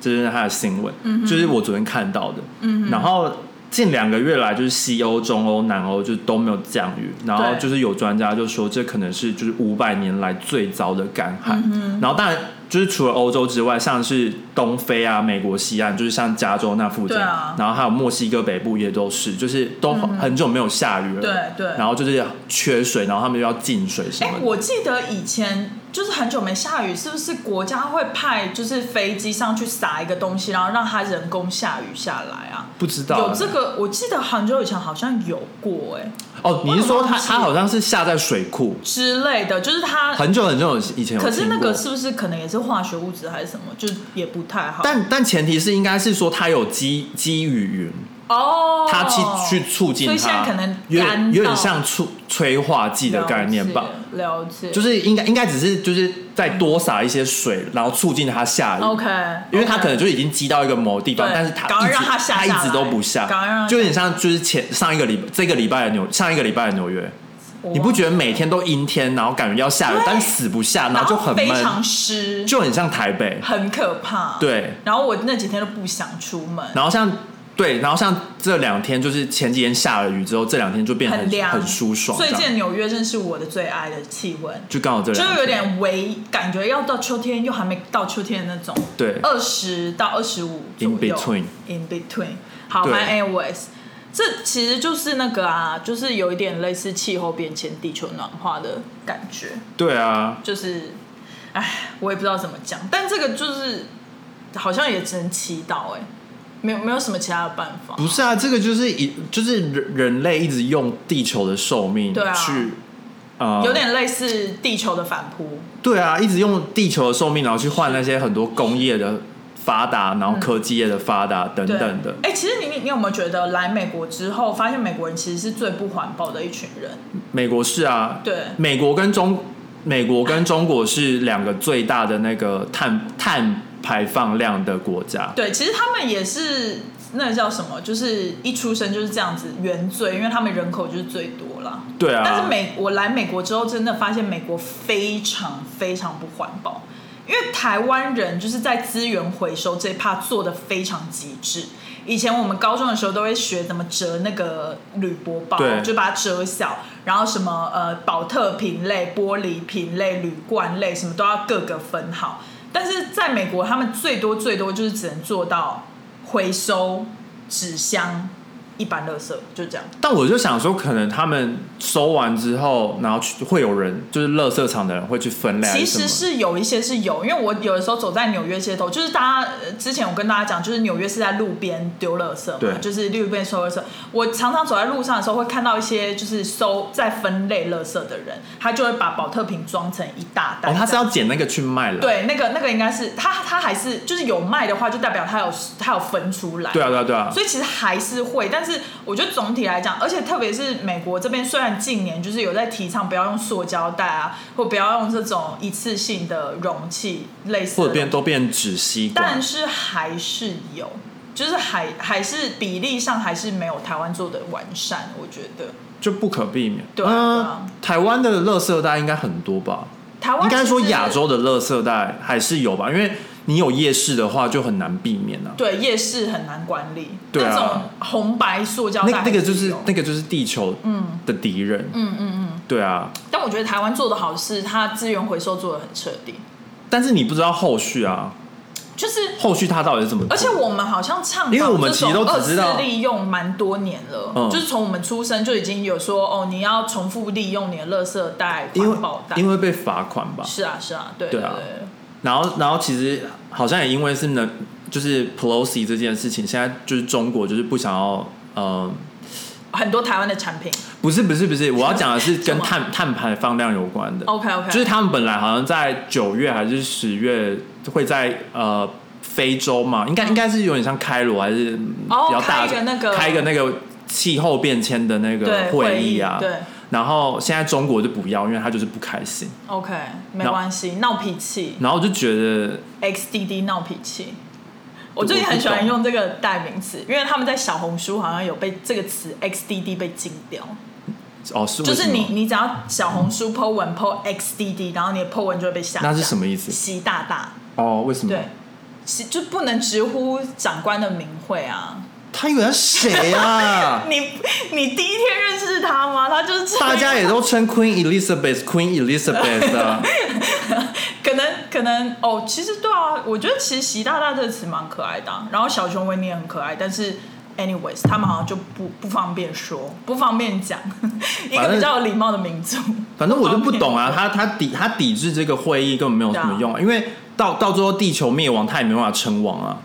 这是他的新闻，就是我昨天看到的。嗯，然后近两个月来，就是西欧、中欧、南欧就都没有降雨，然后就是有专家就说这可能是就是五百年来最糟的干旱。然后当然就是除了欧洲之外，像是东非啊、美国西岸，就是像加州那附近，啊然后还有墨西哥北部也都是，就是都很久没有下雨了。对对然后就是缺水，然后他们又要进水什哎、么的。我记得以前就是很久没下雨，是不是国家会派就是飞机上去撒一个东西，然后让它人工下雨下来啊？不知道有这个，我记得很久以前好像有过哎、哦，你是说它它好像是下在水库，之类的，就是它。很久很久以前有可是那个是不是可能也是化学物质还是什么，就也不太好。但但前提是应该是说它有积积雨云，哦，它去去促进它，所以现在可能有点有点像促催化剂的概念吧。了解，就是应该应该只是就是再多撒一些水，然后促进它下雨。OK，因为它可能就已经积到一个某地方，但是它一直让它下它一直都不下。就有点像就是前上一个礼这个礼拜的纽上一个礼拜的纽约，你不觉得每天都阴天，然后感觉要下雨对，但死不下，然然后就很非常闷，湿，就很像台北。很可怕。，对，然后我那几天都不想出门，然后像对，然后像这两天就是前几天下了雨之后，这两天就变得很很凉，很舒爽，最近纽约真是我的最爱的气温，就刚好这就有点微感觉要到秋天，又还没到秋天的那种，对。二十到二十五左 In between in between。好，，My anyways，这其实就是那个啊，就是有一点类似气候变迁、地球暖化的感觉，对啊，就是，哎，我也不知道怎么讲，但这个就是好像也只能祈祷哎、没有没有什么其他的办法。不是啊，这个就是一就是人人类一直用地球的寿命对啊去。呃，有点类似地球的反扑，对啊，一直用地球的寿命，然后去换那些很多工业的发达，然后科技业的发达等对等的。哎、其实你你你有没有觉得来美国之后，发现美国人其实是最不环保的一群人？美国是啊，对美国跟中美国跟中国是两个最大的那个碳碳排放量的国家。对，其实他们也是那个叫什么，就是一出生就是这样子原罪，因为他们人口就是最多啦。对啊，但是美我来美国之后，真的发现美国非常非常不环保，因为台湾人就是在资源回收这一趴做的非常极致。以前我们高中的时候都会学怎么折那个铝箔包对，就把它折小，然后什么呃保特瓶类、玻璃瓶类、铝罐类什么都要各个分好。但是在美国，他们最多最多就是只能做到回收纸箱，一般垃圾，就这样。但我就想说，可能他们收完之后，然后去会有人，就是垃圾场的人会去分类其实是有一些是有，因为我有的时候走在纽约街头，就是大家呃之前我跟大家讲，就是纽约是在路边丢垃圾嘛，对就是路边收垃圾。我常常走在路上的时候，会看到一些就是收在分类垃圾的人，他就会把保特瓶装成一大袋。哦，他是要捡那个去卖了。对，那个那个应该是他他还是就是有卖的话，就代表他有他有分出来。对啊，对啊，对啊。所以其实还是会，但是我觉得总体来讲，而且特别是美国这边，虽然近年就是有在提倡不要用塑胶袋啊，或不要用这种一次性的容器类似的或者变都变纸吸管但，是还是有，就是还还是比例上还是没有台湾做的完善，我觉得。就不可避免。对台湾的垃圾袋应该很多吧？台湾应该说亚洲的垃圾袋还是有吧，因为你有夜市的话就很难避免啊。对夜市很难管理，对啊那种红白塑胶袋那那个就是那个就是地球的敌人。嗯嗯嗯。对啊，但我觉得台湾做的好是，它资源回收做的很彻底，但是你不知道后续啊，就是后续它到底是怎么？而且我们好像倡导因为我们其实都只知道这种二次利用蛮多年了，嗯就是从我们出生就已经有说哦，你要重复利用你的垃圾袋、因为环保袋。因为被罚款吧。是啊是啊，对对啊对然后然后其实好像也因为是呢，就是 Pelosi 这件事情，现在就是中国就是不想要呃。很多台湾的产品。不是不是不是，我要讲的是跟碳碳排放量有关的。OK OK，就是他们本来好像在九月还是十月会在呃非洲嘛，应该应该是有点像开罗还是比较大开一个那个开一个那个气候变迁的那个会议啊。对然后现在中国就不要，因为他就是不开心。OK 没那关系，闹脾气然后我就觉得，XDD 闹脾气。我我最近很喜欢用这个代名词，因为他们在小红书好像有被这个词 XDD 被禁掉。哦是就是你你只要小红书 po 文 po XDD，然后你的 po 文就会被下架。那是什么意思？习大大，哦为什么？对，习就不能直呼长官的名讳啊！他以为他是谁啊？你你第一天认识他吗？他就是大家也都称 Queen Elizabeth Queen Elizabeth 啊。可能可能哦，其实对啊，我觉得其实习大大这个词蛮可爱的啊、然后小熊维尼也很可爱，但是 anyways 他们好像就不不方便说，不方便讲，一个比较有礼貌的民族。反正我就不懂啊，他他抵他抵制这个会议根本没有什么用啊，因为到到最后地球灭亡，他也没办法称王啊。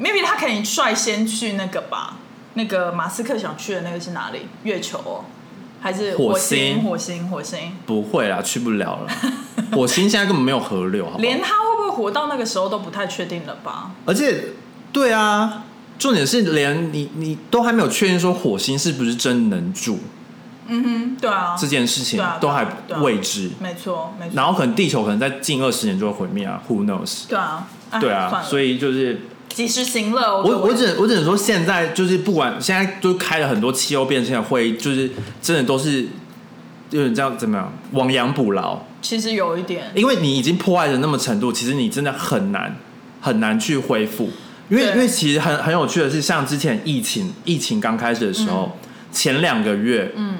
Maybe 他可以率先去那个吧，那个马斯克想去的那个是哪里？月球哦，还是火星？星火星，火星。不会啦，去不了了。火星现在根本没有河流，好好？连他会不会活到那个时候都不太确定了吧？而且，对啊，重点是连你你都还没有确定说火星是不是真能住嗯哼，对啊，这件事情都还未知。没错，没错。然后可能地球可能在近二十年就会毁灭啊，Who knows？对啊，哎对啊，所以就是及时行乐。我我只我只能说，现在就是不管现在都开了很多气候变迁的会议，就是真的都是有点这样怎么样亡羊补牢，其实有一点，因为你已经破坏的那么程度，其实你真的很难很难去恢复。因为因为其实很很有趣的是，像之前疫情疫情刚开始的时候，前两个月，嗯，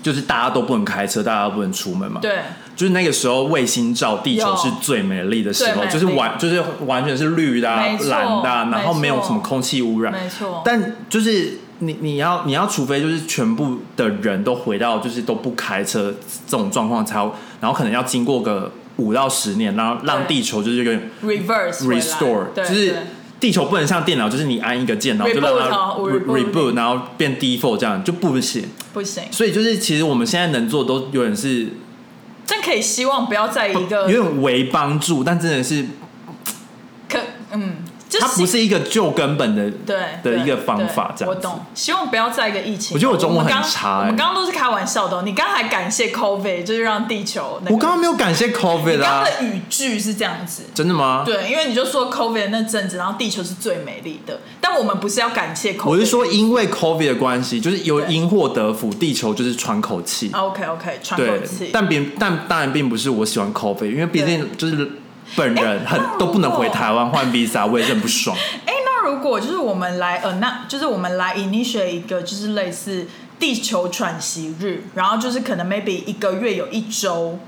就是大家都不能开车，大家都不能出门嘛，对就是那个时候卫星照地球是最美丽的时候，就是完就是完全是绿的、蓝的啊、然后没有什么空气污染，没错。但就是你你要你要，除非就是全部的人都回到就是都不开车这种状况才，然后可能要经过个五到十年，然后让地球就是有点 reverse restore，就是地球不能像电脑，就是你按一个键，然后就让它 reboot 然后变 default 这样就不行。不行，所以就是其实我们现在能做的都有点是但可以希望不要在一个有点为帮助，但真的是可嗯，就它不是一个救根本的对的一个方法对这样我懂，希望不要在一个疫情。我觉得我中文很差欸我们刚刚都是开玩笑的哦，你刚才感谢 COVID，就是让地球那个。我刚刚没有感谢 COVID 刚啊刚，的语句是这样子。真的吗？对，因为你就说 COVID 那阵子，然后地球是最美丽的，但我们不是要感谢 COVID，我是说，因为 COVID 的关系，就是有因祸得福，地球就是喘口气。OK OK 喘口气，，但并但当然并不是我喜欢 COVID，因为毕竟就是本人很都不能回台湾换 visa，我也是很不爽。哎，那如果就是我们来呃，那就是我们来 initiate 一个就是类似地球喘息日，然后就是可能 maybe 一个月有一周，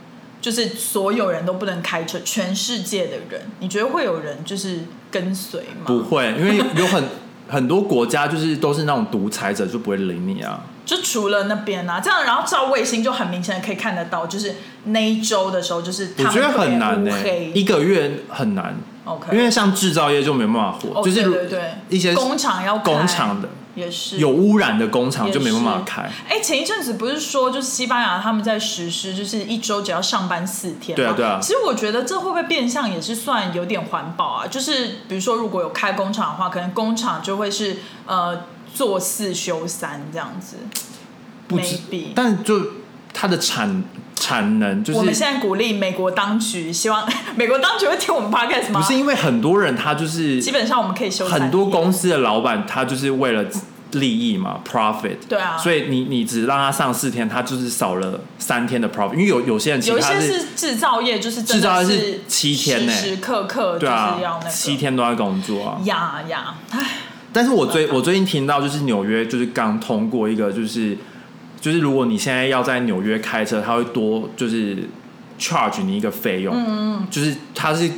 就是所有人都不能开车，全世界的人，你觉得会有人就是跟随吗？不会，因为有很很多国家就是都是那种独裁者，就不会理你啊。就除了那边啊，这样然后照卫星就很明显的可以看得到，就是那一周的时候，就是我觉得很难呢、特别乌黑。一个月很难，OK，因为像制造业就没办法活，哦就是对对对。一些工厂要工厂的也是有污染的工厂就没办法开。哎，前一阵子不是说，就是西班牙他们在实施，就是一周只要上班四天吗？对啊对啊其实我觉得这会不会变相也是算有点环保啊？就是比如说，如果有开工厂的话，可能工厂就会是呃做四休三这样子。不止 maybe，但就它的产产能就是我们是现在鼓励美国当局，希望 美国当局会听我们 podcast 吗？不是因为很多人他就是基本上我们可以休很多公司的老板他就是为了利益嘛，profit。对啊。所以你你只让他上四天，他就是少了三天的 profit，因为有有些人其有一些是是制造业，就是真制造的业是七天呢时时刻刻就是对啊要那，个。七天都在工作啊。呀呀，唉，但是我最我最近听到就是纽约就是刚通过一个就是就是如果你现在要在纽约开车，他会多就是 charge 你一个费用，嗯就是他是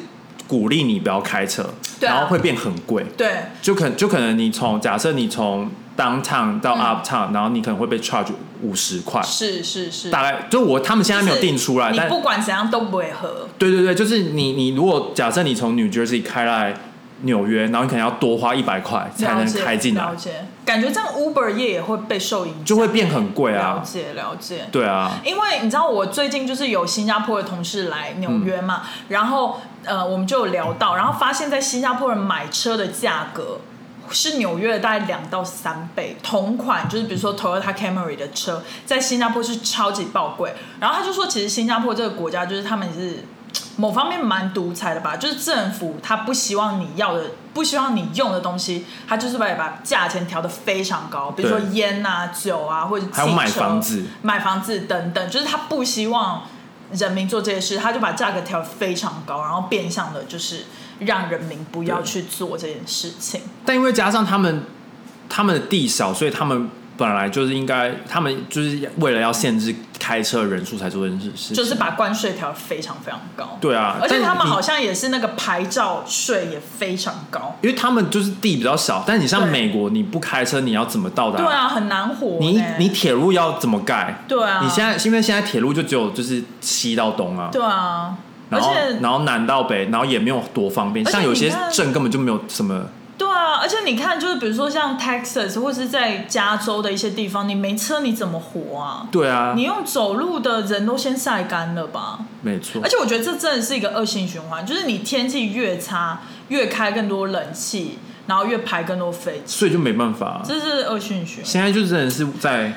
鼓励你不要开车，对啊。然后会变很贵，对。就可就可能你从假设你从 downtown 到 uptown，、然后你可能会被 charge 五十块，是是是，大概就我他们现在没有定出来，但你不管怎样都不会喝。对对对，就是你你如果假设你从 New Jersey 开来纽约，然后你可能要多花一百块才能开进来了，解，感觉这样 Uber 业也会被受影响，就会变很贵啊了啊。解了解。对啊，因为你知道，我最近就是有新加坡的同事来纽约嘛，嗯然后呃，我们就有聊到，然后发现，在新加坡人买车的价格是纽约的大概两到三倍，同款就是比如说 Toyota Camry 的车，在新加坡是超级爆贵。然后他就说，其实新加坡这个国家就是他们是。某方面蛮独裁的吧，就是政府他不希望你要的，不希望你用的东西，他就是会把价钱调得非常高，比如说烟啊、酒啊，或者还有买房子买房子等等，就是他不希望人民做这些事，他就把价格调得非常高，然后变相的就是让人民不要去做这件事情。但因为加上他们他们的地少，所以他们本来就是应该，他们就是为了要限制开车人数才做这件事事情，就是把关税调得非常非常高，对啊，而且他们好像也是那个牌照税也非常高，因为他们就是地比较小，但你像美国，你不开车你要怎么到达？对啊，很难活呢。你你铁路要怎么盖？对啊，你现在因为现在铁路就只有就是西到东啊，对啊，而然后且然后南到北，然后也没有多方便，像有些镇根本就没有什么。而且你看，就是比如说像 Texas 或是在加州的一些地方，你没车你怎么活啊？对啊你，用走路的人都先晒干了吧？没错而。且我觉得这真的是一个恶性循环，就是你天气越差，越开更多冷气，然后越排更多飞机，所以就没办法，这是恶性循环。现在就真的是在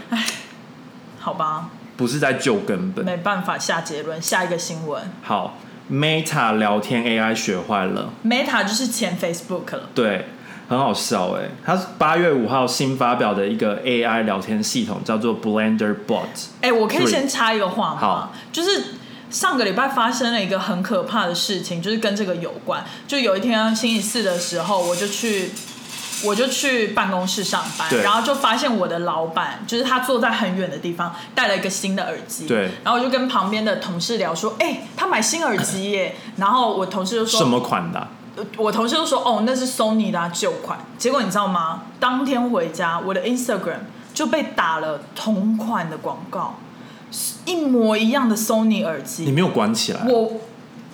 好吧，不是在救根本。没办法下结论。下一个新闻好，Meta 聊天 AI 学坏了，，Meta 就是前 Facebook 了。对，很好笑哎。它是八月五号新发表的一个 AI 聊天系统，叫做 Blender Bot。哎、我可以先插一个话吗好？就是上个礼拜发生了一个很可怕的事情，就是跟这个有关。就有一天星期四的时候，我就去。我就去办公室上班，然后就发现我的老板就是他坐在很远的地方，戴了一个新的耳机。对然后我就跟旁边的同事聊说：“哎、他买新耳机耶！”然后我同事就说：“什么款的啊、我同事都说：“哦，那是 Sony 的、啊、旧款。”结果你知道吗？当天回家，我的 Instagram 就被打了同款的广告，一模一样的 Sony 耳机。你没有关起来？我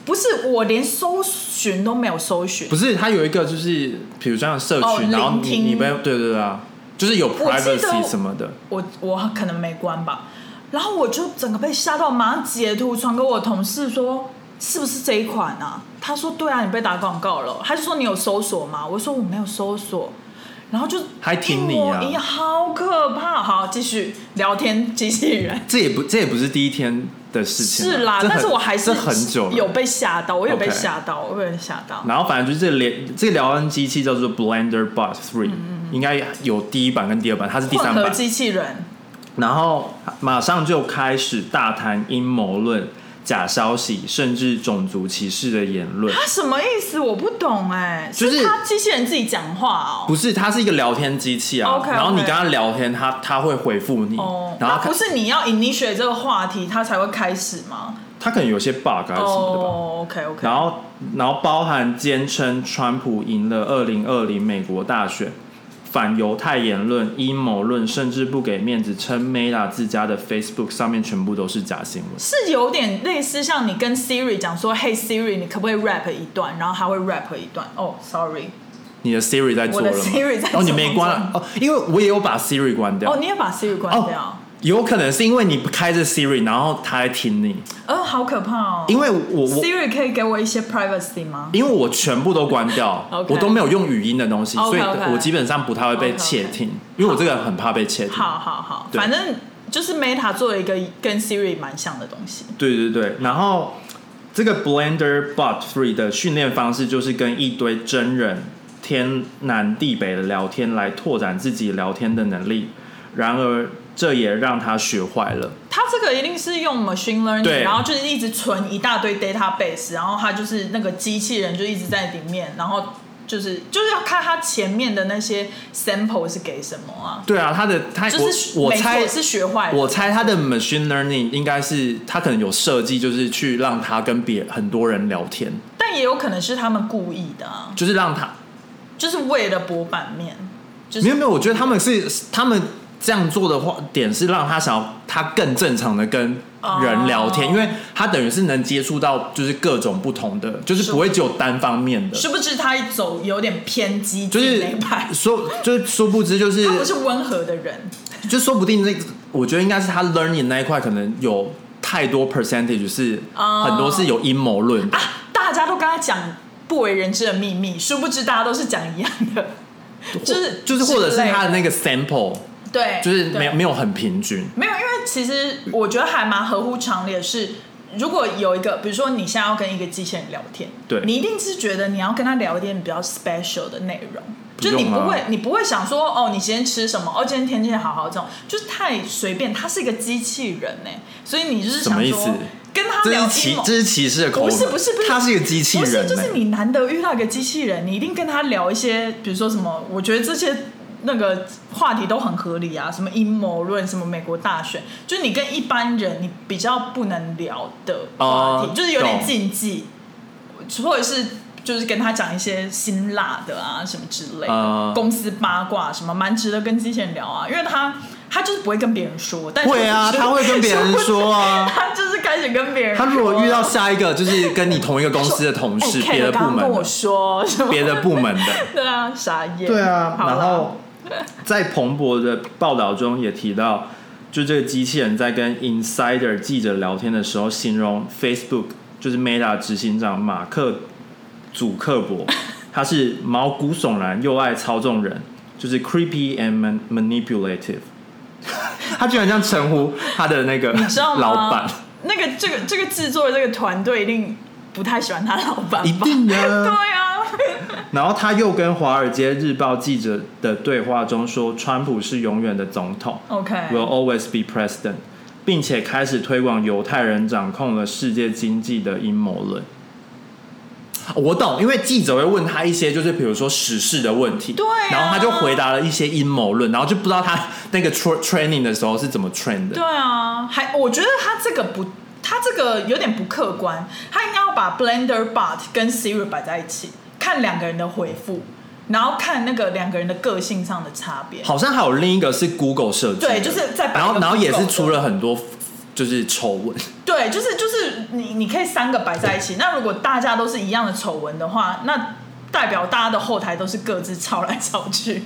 不是，我连搜寻都没有搜寻不。是，它有一个就是，比如像社群，哦然后你聆听你不要对对对啊，就是有 privacy 什么的。我我可能没关吧，然后我就整个被吓到，马上截图传给我同事说。是不是这一款啊？他说对啊，你被打广告了。他就说你有搜索吗？我说我没有搜索，然后就还挺你啊一模一样，好可怕。好，继续聊天机器人。这也不这也不是第一天的事情啊，是啦，但是我还是很久有被吓到，我有被吓到，我有被吓到。然后反正就是这个聊这个聊天机器叫做 Blender Bot Three，、应该有第一版跟第二版，它是第三版。机器人，然后马上就开始大谈阴谋论、假消息，甚至种族歧视的言论。他什么意思？我不懂哎、就是他机器人自己讲话哦。不是，他是一个聊天机器啊。OK，OK 然后你跟他聊天，他他会回复你。哦，然后不是你要 initiate 这个话题，他才会开始吗？他可能有些 bug 还是什么的吧。哦，OK OK。然后，然后包含坚称川普赢了二零二零美国大选，反犹太言论、阴谋论，甚至不给面子，称 Meta 自家的 Facebook 上面全部都是假新闻。是有点类似，像你跟 Siri 讲说，Hey Siri，你可不可以 rap 一段？然后他会 rap 一段。哦、s o r r y 你的 Siri 在做了吗？我的 Siri 在做哦，你做没关哦，因为我也有把 Siri 关掉。哦，你也把 Siri 关掉？哦有可能是因为你不开着 Siri，然后他在听你。哦，好可怕哦！因为我我 Siri 可以给我一些 privacy 吗？因为我全部都关掉我都没有用语音的东西所以我基本上不太会被窃听因为我这个很怕被窃听。好好好，反正就是 Meta 做了一个跟 Siri 蛮像的东西。对对对，然后这个 Blender Bot Three 的训练方式就是跟一堆真人天南地北的聊天来拓展自己聊天的能力，然而这也让他学坏了。他这个一定是用 machine learning，然后就是一直存一大堆 database，然后他就是那个机器人就一直在里面，然后就是就是要看他前面的那些 sample 是给什么啊，对啊，他的他就是我我猜错是学坏的。我猜他的 machine learning 应该是他可能有设计，就是去让他跟别很多人聊天，但也有可能是他们故意的啊，就是让他就是为了博版面，就是没有没有，我觉得他们是他们这样做的话，点是让他想要他更正常的跟人聊天，哦。因为他等于是能接触到就是各种不同的，就是不会只有单方面的，殊不知他一走有点偏激就是说就是殊不知就是他不是温和的人。就说不定那我觉得应该是他 learning 那一块可能有太多 percentage 是哦很多是有阴谋论。大家都跟他讲不为人知的秘密，殊不知大家都是讲一样的，就是就是或者是他的那个个 sample，对，就是没有没有很平均。没有，因为其实我觉得还蛮合乎常理的是。如果有一个，比如说你现在要跟一个机器人聊天，对你一定是觉得你要跟他聊一点比较 special 的内容，啊就你不会，你不会想说哦，你今天吃什么？哦，今天天气好好，这种就是太随便。他是一个机器人呢，所以你就是想说什么意思跟他聊这是歧这是歧视的口吻，不是不是不是，他是一个机器人、欸，不是就是你难得遇到一个机器人，你一定跟他聊一些，比如说什么，我觉得这些那个话题都很合理啊，什么阴谋论，什么美国大选，就是你跟一般人你比较不能聊的话题，哦就是有点禁忌，或者是。就是跟他讲一些辛辣的啊，什么之类的，呃公司八卦什么，蛮值得跟机器人聊啊，因为他他就是不会跟别人说，但是会啊，他会跟别人说啊。他就是开始跟别人说。他如果遇到下一个就是跟你同一个公司的同事，哎别的刚刚跟我说什么？别的部门的，对啊，傻眼。对啊。然后 在彭博的报道中也提到，就这个机器人在跟 Insider 记者聊天的时候，形容 Facebook 就是 Meta 执行长马克祖克伯，他是毛骨悚然又爱操纵人，就是 creepy and man- manipulative。他居然这样称呼他的那个？老板，那个这个这个制作的这个团队一定不太喜欢他老板吧？一定的 对啊，然后他又跟《华尔街日报》记者的对话中说，川普是永远的总统 OK，，will always be president，并且开始推广犹太人掌控了世界经济的阴谋论。我懂，因为记者会问他一些就是比如说时事的问题，对啊然后他就回答了一些阴谋论，然后就不知道他那个 tra- training 的时候是怎么 train 的对。啊，还我觉得他这个不，他这个有点不客观，他应该要把 Blender Bot 跟 Siri 摆在一起，看两个人的回复，然后看那个两个人的个性上的差别。好像还有另一个是 Google 设计的，对就是再摆一个然后然后也是出了很多就是丑闻，对，就是就是你你可以三个摆在一起。那如果大家都是一样的丑闻的话，那代表大家的后台都是各自抄来抄去，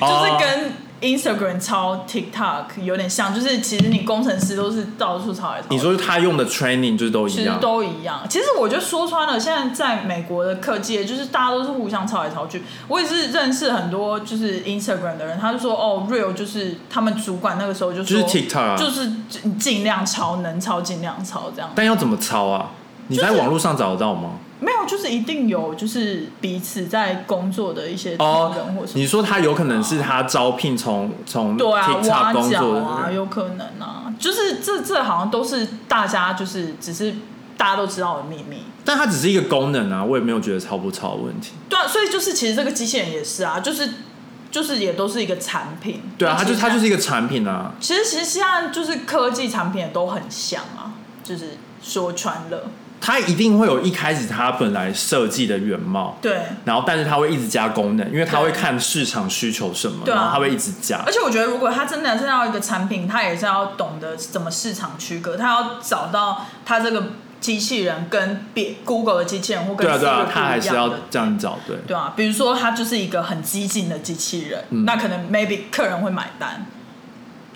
哦就是跟 Instagram 抄 TikTok 有点像，就是其实你工程师都是到处抄来抄。你说他用的 training 就是都其实一样，都一样。其实我觉得说穿了，现在在美国的科技业，就是大家都是互相抄来抄去。我也是认识很多就是 Instagram 的人，他就说哦，real 就是他们主管那个时候就说，就是 TikTok 啊就是你尽量抄，能抄尽量抄这样。但要怎么抄啊？你在网络上找得到吗？没有，就是一定有，就是彼此在工作的一些哦同仁或什么。你说他有可能是他招聘从从对啊，TikTok 挖工角啊，作，有可能啊，就是这这好像都是大家就是只是大家都知道的秘密。但它只是一个功能啊，我也没有觉得超不超的问题。对啊，所以就是其实这个机器人也是啊，就是就是也都是一个产品。对啊，它就它就是一一个产品啊。其实其实现在就是科技产品也都很像啊，就是说穿了。它一定会有一开始它本来设计的原貌，对，然后但是它会一直加功能，因为它对会看市场需求什么，然后它会一直加。而。且我觉得，如果它真的是要一个产品，它也是要懂得怎么市场区隔，它要找到它这个机器人跟别 Google 的机器人或跟对啊，对啊，它还是要这样找，对。对啊，比如说它就是一个很激进的机器人，嗯。那可能 maybe 客人会买单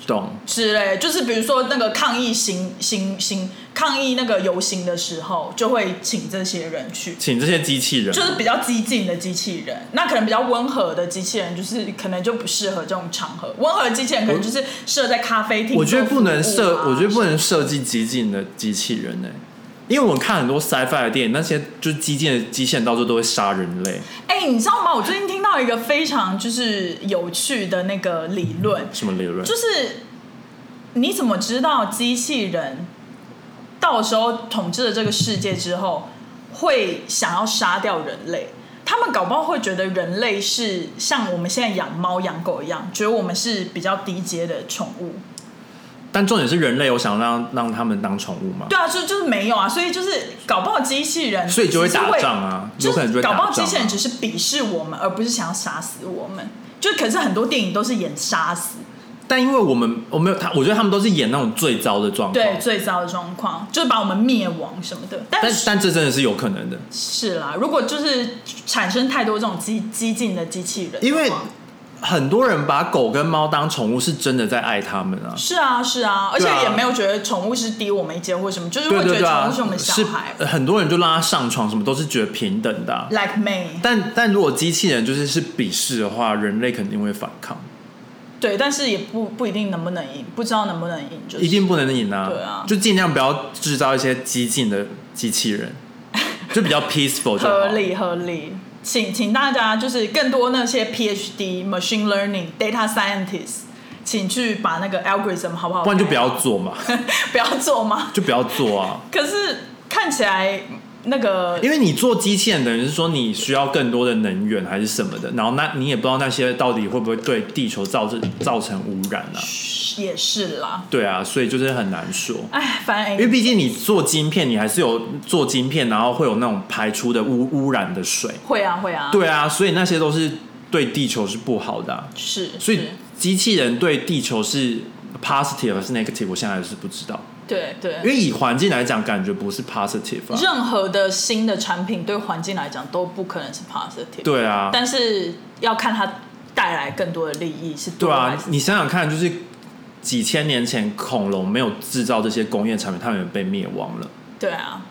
懂，之类。就是比如说那个抗议行行行抗议那个游行的时候，就会请这些人去。请这些机器人，就是比较激进的机器人，那可能比较温和的机器人，就是可能就不适合这种场合。温和的机器人可能就是适合在咖啡厅、我觉得不能设，我觉得不能设计激进的机器人呢、因为我们看很多 sci-fi 的电影，那些就是激进的机器人到最后都会杀人类，哎、你知道吗？我最近听到一个非常就是有趣的那个理论，什么理论？就是你怎么知道机器人到时候统治了这个世界之后，会想要杀掉人类？他们搞不好会觉得人类是像我们现在养猫养狗一样，觉得我们是比较低阶的宠物。但重点是人类我想让让他们当宠物嘛？对啊，就就是没有啊，所以就是搞不好机器人，所以就会打仗啊只是有可能就会打仗啊搞不好机器人只是鄙视我们，而不是想要杀死我们。就可是很多电影都是演杀死，但因为我们我没有他，我觉得他们都是演那种最糟的状况。对，最糟的状况就是把我们灭亡什么的。但但但这真的是有可能的，是啦，如果就是产生太多这种激激进的机器人，因为很多人把狗跟猫当宠物，是真的在爱它们啊。是啊是啊，而且也没有觉得宠物是低我们一阶或什么，就是对会觉得宠物是我们小孩是很多人就让它上床，什么都是觉得平等的啊、，like me。但但如果机器人就是是鄙视的话，人类肯定会反抗，对，但是也不不一定能不能赢，不知道能不能赢，就是一定不能赢啊！对啊就尽量不要制造一些激进的机器人，就比较 peaceful 就好。合理合理。请请大家就是更多那些 PhD、machine learning、data scientist，请去把那个 algorithm 好不好？不然就不要做嘛，不要做嘛？就不要做啊！可是看起来那个因为你做机器人，等于是说你需要更多的能源还是什么的，然后那你也不知道那些到底会不会对地球造成造成污染啊？也是啦。对啊，所以就是很难说。哎，反正因为毕竟你做晶片，你还是有做晶片，然后会有那种排出的污污染的水。会啊会啊，对啊，所以那些都是对地球是不好的啊、是，所以是机器人对地球是 positive 还是 negative，我现在还是不知道。对对因。为以环境来讲，感觉不是 positive 啊。任何的新的产品对环境来讲都不可能是 positive，对啊，但是要看它带来更多的利益是对啊你想想看，就是几千年前恐龙没有制造这些工业产品，它们也被灭亡了。对啊，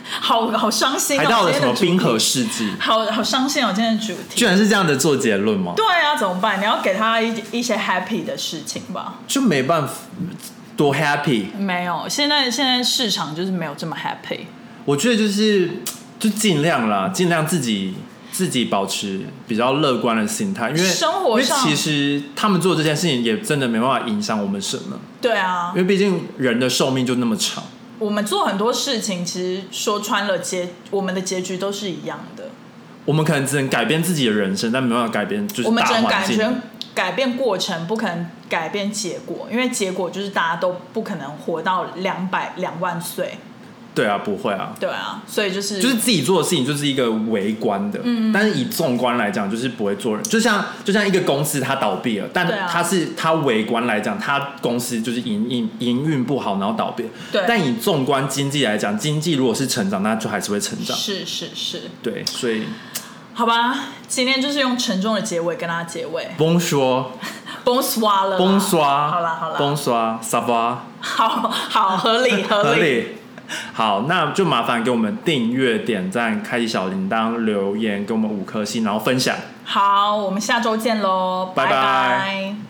好好伤心、哦，还到了什么冰河世纪，好好伤心哦，今天的主题。居然是这样的做结论吗？对啊，怎么办？你要给他一一些 happy 的事情吧。就没办法多 happy。没有，现在现在市场就是没有这么 happy。我觉得就是就尽量啦，尽量自己自己保持比较乐观的心态，因为生活上其实他们做这件事情也真的没办法影响我们什么，对啊因，为毕竟人的寿命就那么长。我们做很多事情，其实说穿了结，我们的结局都是一样的。我们可能只能改变自己的人生，但没办法改变就是我们只能。改变改变过程，不可能改变结果，因为结果就是大家都不可能活到两百两万岁。对啊，不会啊，对啊，所以就是就是自己做的事情就是一个微观的，嗯，但是以纵观来讲，就是不会做人，就像就像一个公司它倒闭了，但它是它微观来讲，它公司就是营营营运不好，然后倒闭。对。但以纵观经济来讲，经济如果是成长，那就还是会成长。是是是，对，所以好吧，今天就是用沉重的结尾跟大家结尾，崩说 崩刷了啦，崩刷，好啦好啦，崩刷，沙发 好好合理 合理，合理。好，那就麻烦给我们订阅、点赞、开启小铃铛、留言，给我们五颗星，然后分享。好，我们下周见喽，拜拜拜